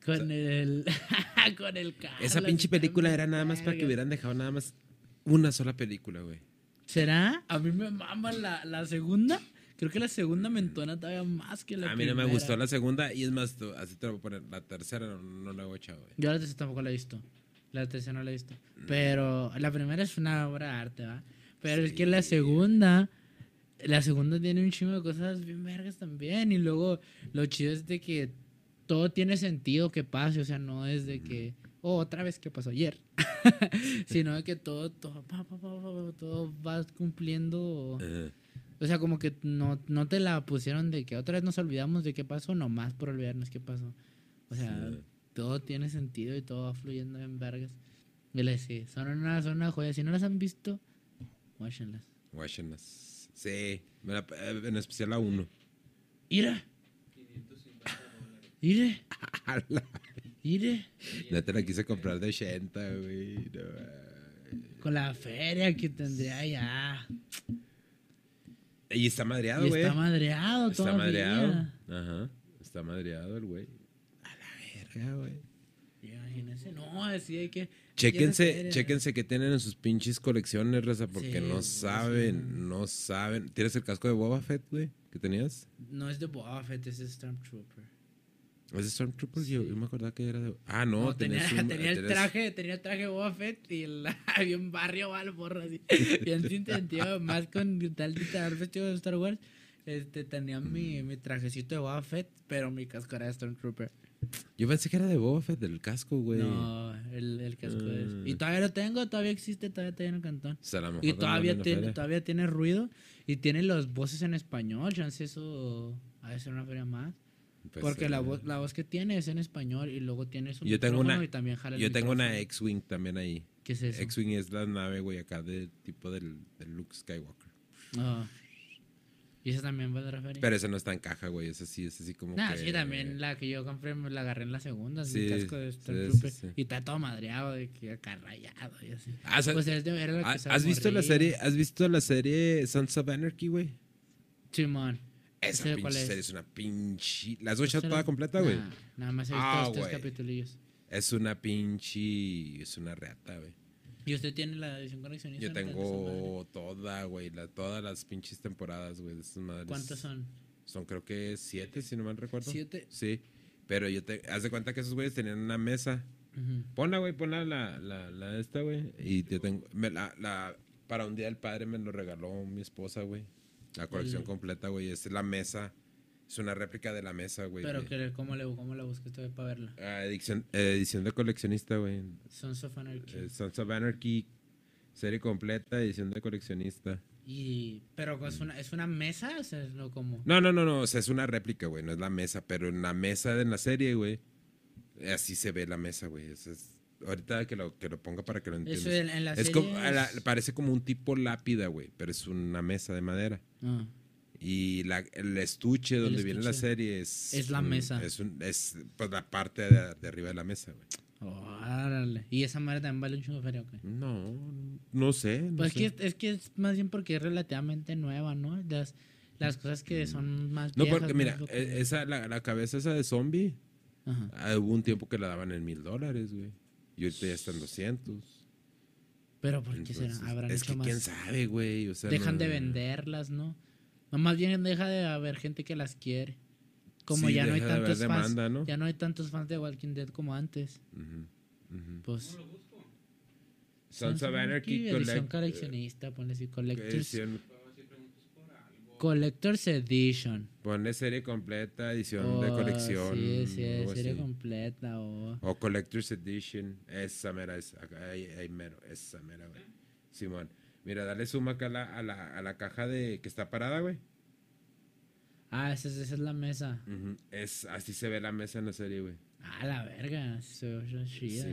Con el. con el Carlos. Esa pinche película era nada más para que hubieran dejado nada más una sola película, güey. ¿Será? A mí me mama la, la segunda. Creo que la segunda me entona todavía más que la A mí no me primera. gustó la segunda y es más, tú- así te lo voy a poner. La tercera no, no la he echado, güey. Yo la tercera tampoco la he visto. La tercera no la he visto. Pero la primera es una obra de arte, ¿va? Pero es que la segunda. La segunda tiene un chingo de cosas bien vergas también. Y luego lo chido es de que todo tiene sentido que pase. O sea, no es de que. Oh, otra vez que pasó ayer. Sino de que todo, todo, pa, pa, pa, pa, pa, todo va cumpliendo. Ajá. O sea, como que no, no te la pusieron de que otra vez nos olvidamos de qué pasó, nomás por olvidarnos qué pasó. O sea, Sí. todo tiene sentido y todo va fluyendo en vergas. Y les sí, son una, son una joya. Si no las han visto, watchenlas. Washington's. Sí, eh, en especial la 1. ¡Ire! ¡Ire! ¡Ire! Ya te la quise comprar de 80, güey. No. Con la feria que tendría ya. Y está madreado, güey. está madreado Está todavía. madreado. Ajá. Está madreado el güey. A la verga, güey. Imagínense, no, así hay que. Chéquense, chéquense qué tienen en sus pinches colecciones, Raza, porque Sí, no saben, sí. no saben. ¿Tienes el casco de Boba Fett, güey? ¿Que tenías? No es de Boba Fett, es de Stormtrooper. ¿Es de Stormtrooper? Yo, yo me acordaba que era de... Ah, no, No, tenía, un- tenía el tenías- traje, tenía el traje Boba Fett y el, bien barrio va al porro así. Bien sin sentido, más con tal literal vestido de Star Wars. Este, tenía mi, mi trajecito de Boba Fett, pero mi casco era de Stormtrooper. Yo pensé que era de Boba Fett, del casco, güey. No, el, el casco es. Ah. Y todavía lo tengo, todavía existe, todavía está en el cantón. O sea, a lo mejor Y todavía tiene, feria. todavía tiene ruido y tiene las voces en español. Chance eso de ser una feria más. Pues, Porque eh, la voz, la voz que tiene es en español y luego tiene su Yo tengo micrófono una- y también jala el Yo tengo una micrófono. X-Wing también ahí. ¿Qué es eso? X-Wing es la nave, güey, acá de tipo del, del Luke Skywalker. Ah. Y esa también va de la feria. Pero esa no está en caja, güey. Esa sí, es así como Nah, que... sí, también la que yo compré me la agarré en la segunda, Sí, casco de sí, sí, sí. Y está todo madreado, de que acá rayado y así. Ah, Pues es de- era la que ¿Has visto la serie? ¿Has visto la serie Sons of Anarchy, güey? Simón. Esa sé pinche es. serie es una pinche... ¿La has watchado ¿Será? toda completa, güey? Nah, nada más he visto Ah, los tres capitulillos. Es una pinche... Es una reata, güey. ¿Y usted tiene la edición coleccionista? Yo ¿No tiene esa tengo toda, güey. La, todas las pinches temporadas, güey. De esas madres. madre? ¿Cuántos son? Son creo que siete, si no mal recuerdo. ¿Siete? Sí. Pero yo te... Haz de cuenta que esos güeyes tenían una mesa. Ujú. Ponla, güey, ponla la, la, la esta, güey. Y yo tengo... Me la, la, para un día del padre me lo regaló mi esposa, güey. La colección El- completa, güey. Es la mesa. Es una réplica de la mesa, güey. Pero que, ¿cómo, le, ¿cómo la busca usted para verla? Ah, edición, eh, edición de coleccionista, güey. Sons of Anarchy. Eh, Sons of Anarchy, serie completa, edición de coleccionista. Y, pero es una, es una mesa, o sea, no como. No, no, no, no, o sea, es una réplica, güey, no es la mesa, pero en la mesa de la serie, güey, así se ve la mesa, güey. es- es- ahorita que lo, que lo ponga para que lo entiendas. Eso en, en la es serie como, la- parece como un tipo lápida, güey, pero es una mesa de madera. Ah, Y la, el estuche donde viene la serie es... Es la un- mesa. Es, un- es pues, la parte de, de arriba de la mesa, güey. órale. ¿Y esa madre también vale un chingo de feria o qué? No, no sé. no Pues sé. es que, es que es más bien porque es relativamente nueva, ¿no? Las, las cosas que son más No, viejas, porque mira, eh, esa, la, la cabeza esa de zombie, Ajá. hubo un tiempo que la daban en mil dólares, güey. Y ahorita ya están 200. Pero ¿por qué Entonces, será? Habrán es hecho que más. quién sabe, güey. O sea, Dejan no- de venderlas, ¿no? No, más bien deja de haber gente que las quiere. Como Sí, ya no hay deja de tantos fans. demanda, ¿no? Ya no hay tantos fans de Walking Dead como antes. Ujú, ujú. Pues. Sons of Anarchy edición coleccionista, ponle así, Collectors, Collectors Edition. Pone serie completa, edición de Oh, colección. Sí, sí, serie así. completa. O... O Collector's Edition. Esa mera, es, acá, ahí, ahí mero, esa mera, güey. Simón. Mira, dale suma acá a la, a la, a la caja de que está parada, güey. Ah, esa, es- esa es la mesa. Es, así se ve la mesa en la serie, güey. Ah, la verga. Se ve chida.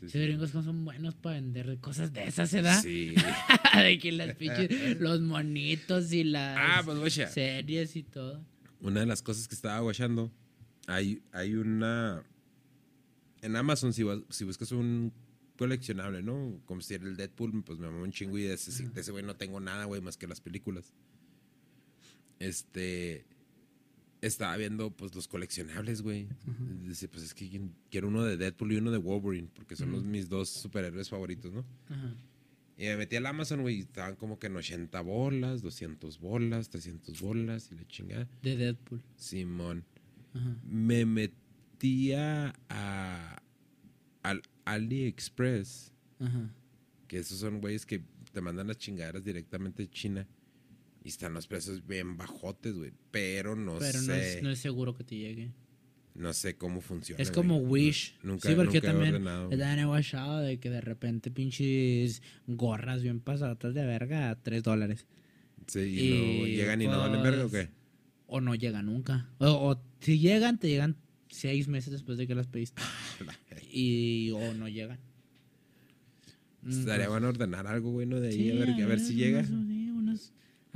Sí, Esos gringos son buenos para vender cosas de esas, ¿se da? Sí. de que las pinches, los monitos y las Ah, pues, series y todo. Una de las cosas que estaba guachando, hay, hay una... En Amazon, si, buscas un coleccionable, ¿no? Como si era el Deadpool, pues me mamó un chingo y de ese de ese güey no tengo nada, güey, más que las películas. Este... Estaba viendo, pues, los coleccionables, güey. Dice, pues, es que quiero uno de Deadpool y uno de Wolverine, porque son los, mis dos superhéroes favoritos, ¿no? Ajá. Y me metí al Amazon, güey, y estaban como que en 80 bolas, 200 bolas, 300 bolas, y la chingada. De Deadpool. Simón. Ajá. Me metía a, al AliExpress, Ajá. que esos son güeyes que te mandan las chingaderas directamente de China. Y están los precios bien bajotes, güey. Pero no Pero no sé. es, no es seguro que te llegue. No sé cómo funciona. Es como güey. Wish. Nunca, sí, porque nunca he también dan guachado de que de repente pinches gorras bien pasadas de verga a 3 dólares. Sí, y, no llegan y no valen verga o qué. pues, O no llegan nunca. O, o si llegan, te llegan 6 meses después de que las pediste. y o no llegan. Mm, Estaría pues, bueno ordenar algo, güey, ¿no? De ahí, sí, a ver, a ver si llega. sí,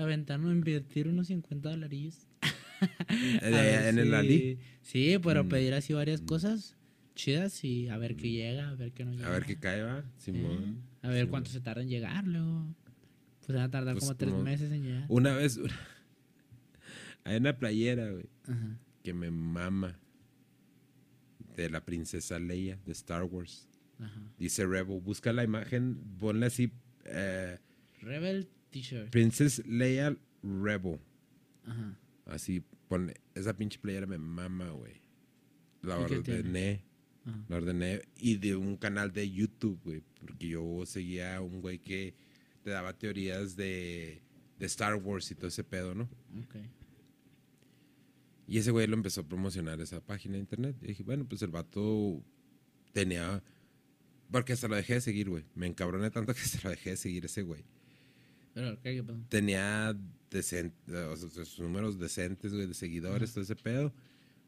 aventarnos, invertir unos 50 dolarillos. A en el Ali. Sí, pero Mm. pedir así varias cosas chidas y a ver qué llega, a ver qué no llega. A ver qué cae, va. Simón. A ver cuánto se tarda en llegar luego. Pues van a tardar Pues como tres como- meses en llegar. Una vez, una- hay una playera, güey, Ajá. que me mama. De la princesa Leia de Star Wars. Ajá. Dice Rebel. Busca la imagen, ponle así. eh, Rebel T-shirt. Princess Leia Rebel. Ajá. Así, ponle. Esa pinche playera me mama, güey. La ordené. Ajá. La ordené. Y de un canal de YouTube, güey. Porque yo seguía a un güey que te daba teorías de, de Star Wars y todo ese pedo, ¿no? Ok. Y ese güey lo empezó a promocionar esa página de internet. Y dije, bueno, pues el vato tenía. Porque hasta lo dejé de seguir, güey. Me encabroné tanto que hasta lo dejé de seguir ese güey. Pero, ¿qué, qué pasó? Tenía decen- o sea, sus números decentes, güey, de seguidores, todo ese pedo.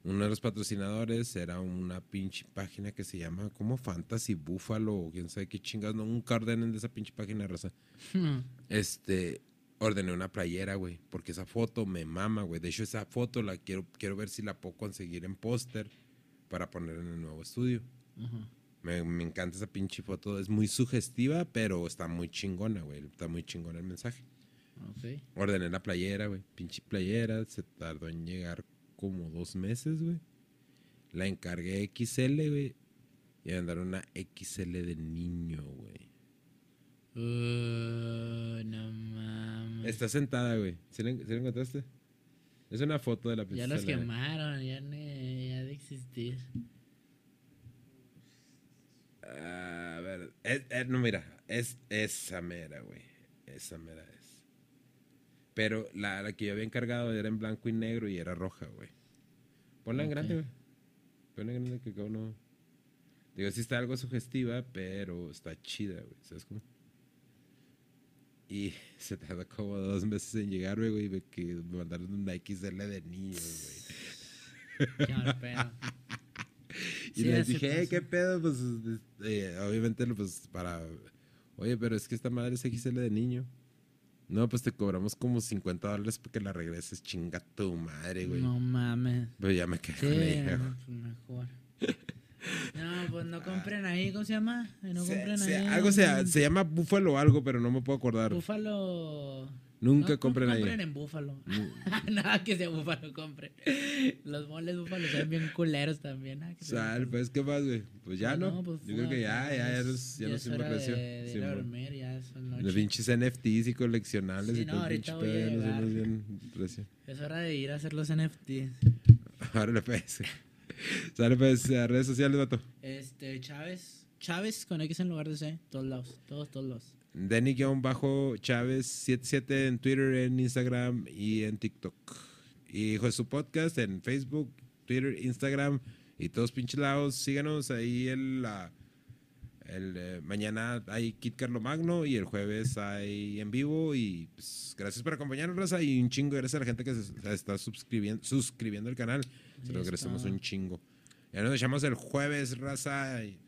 Uno de los patrocinadores era una pinche página que se llama como Fantasy Buffalo o quién sabe qué chingas. No, nunca ordenen de esa pinche página, raza. Este, ordené una playera, güey, porque esa foto me mama, güey. De hecho, esa foto la quiero, quiero ver si la puedo conseguir en póster para poner en el nuevo estudio. Ajá. Me, me encanta esa pinche foto. Es muy sugestiva, pero está muy chingona, güey. Está muy chingona el mensaje. Ok. Ordené la playera, güey. Pinche playera. Se tardó en llegar como dos meses, güey. La encargué XL, güey. Y me mandaron una XL de niño, güey. Uh, no mames. Está sentada, güey. ¿Sí la, encontraste? Es una foto de la Ya princesa. los Leia. quemaron, ya, ya de existir. Ah, a ver. es- es- no, mira. Es esa mera, güey. Esa mera es. Pero la, la que yo había encargado era en blanco y negro y era roja, güey. Ponla en Ok. grande, güey. Ponla en grande que acá no. Digo, sí está algo sugestiva, pero está chida, güey. ¿Sabes cómo? Y se tardó como dos meses en llegar, güey, güey. Que me mandaron una XL de niños, güey. Qué mal pedo. Y Sí, les dije, "Eh, pasa. ¿qué pedo? Pues, eh, obviamente, pues, para... Oye, pero es que esta madre es XL de niño. No, pues te cobramos como 50 dólares porque la regreses. Chinga tu madre, güey. No mames. Pero ya me quedé Sí, con ella, no, pues mejor. No, pues no compren ahí, ¿cómo se llama? No Se- compren se- ahí. algo se, se llama Búfalo o algo, pero no me puedo acordar. Búfalo. Nunca No, compren ahí. compren en Búfalo. Nada que sea Búfalo, compren. Los moles Búfalo son bien culeros también. que Sal, pues, ¿qué más, güey? Pues ya, ¿no? pues, Yo creo que ya, ya, ya nos, ya ya nos recio. de, de Simón. dormir, ya es noche. Los pinches NFTs y coleccionables Sí, y no, todo el pinche pedo. Es hora de ir a hacer los NFTs. Ahora pues. Sale, pues, a redes sociales, vato. Este, Chávez. Chávez con X en lugar de C. Todos lados. Todos, todos lados. Denny-Chávez77 en Twitter, en Instagram y en TikTok. Y hijo de su podcast en Facebook, Twitter, Instagram y todos pinches lados. Síganos ahí el, la- el eh, mañana hay Kit Carlo Magno y el jueves hay en vivo. Y pues, gracias por acompañarnos, Raza. Y un chingo gracias a la gente que se, se está suscribiendo, suscribiendo al canal. Se Ahí lo agradecemos está. un chingo. Ya nos echamos el jueves, Raza. y-.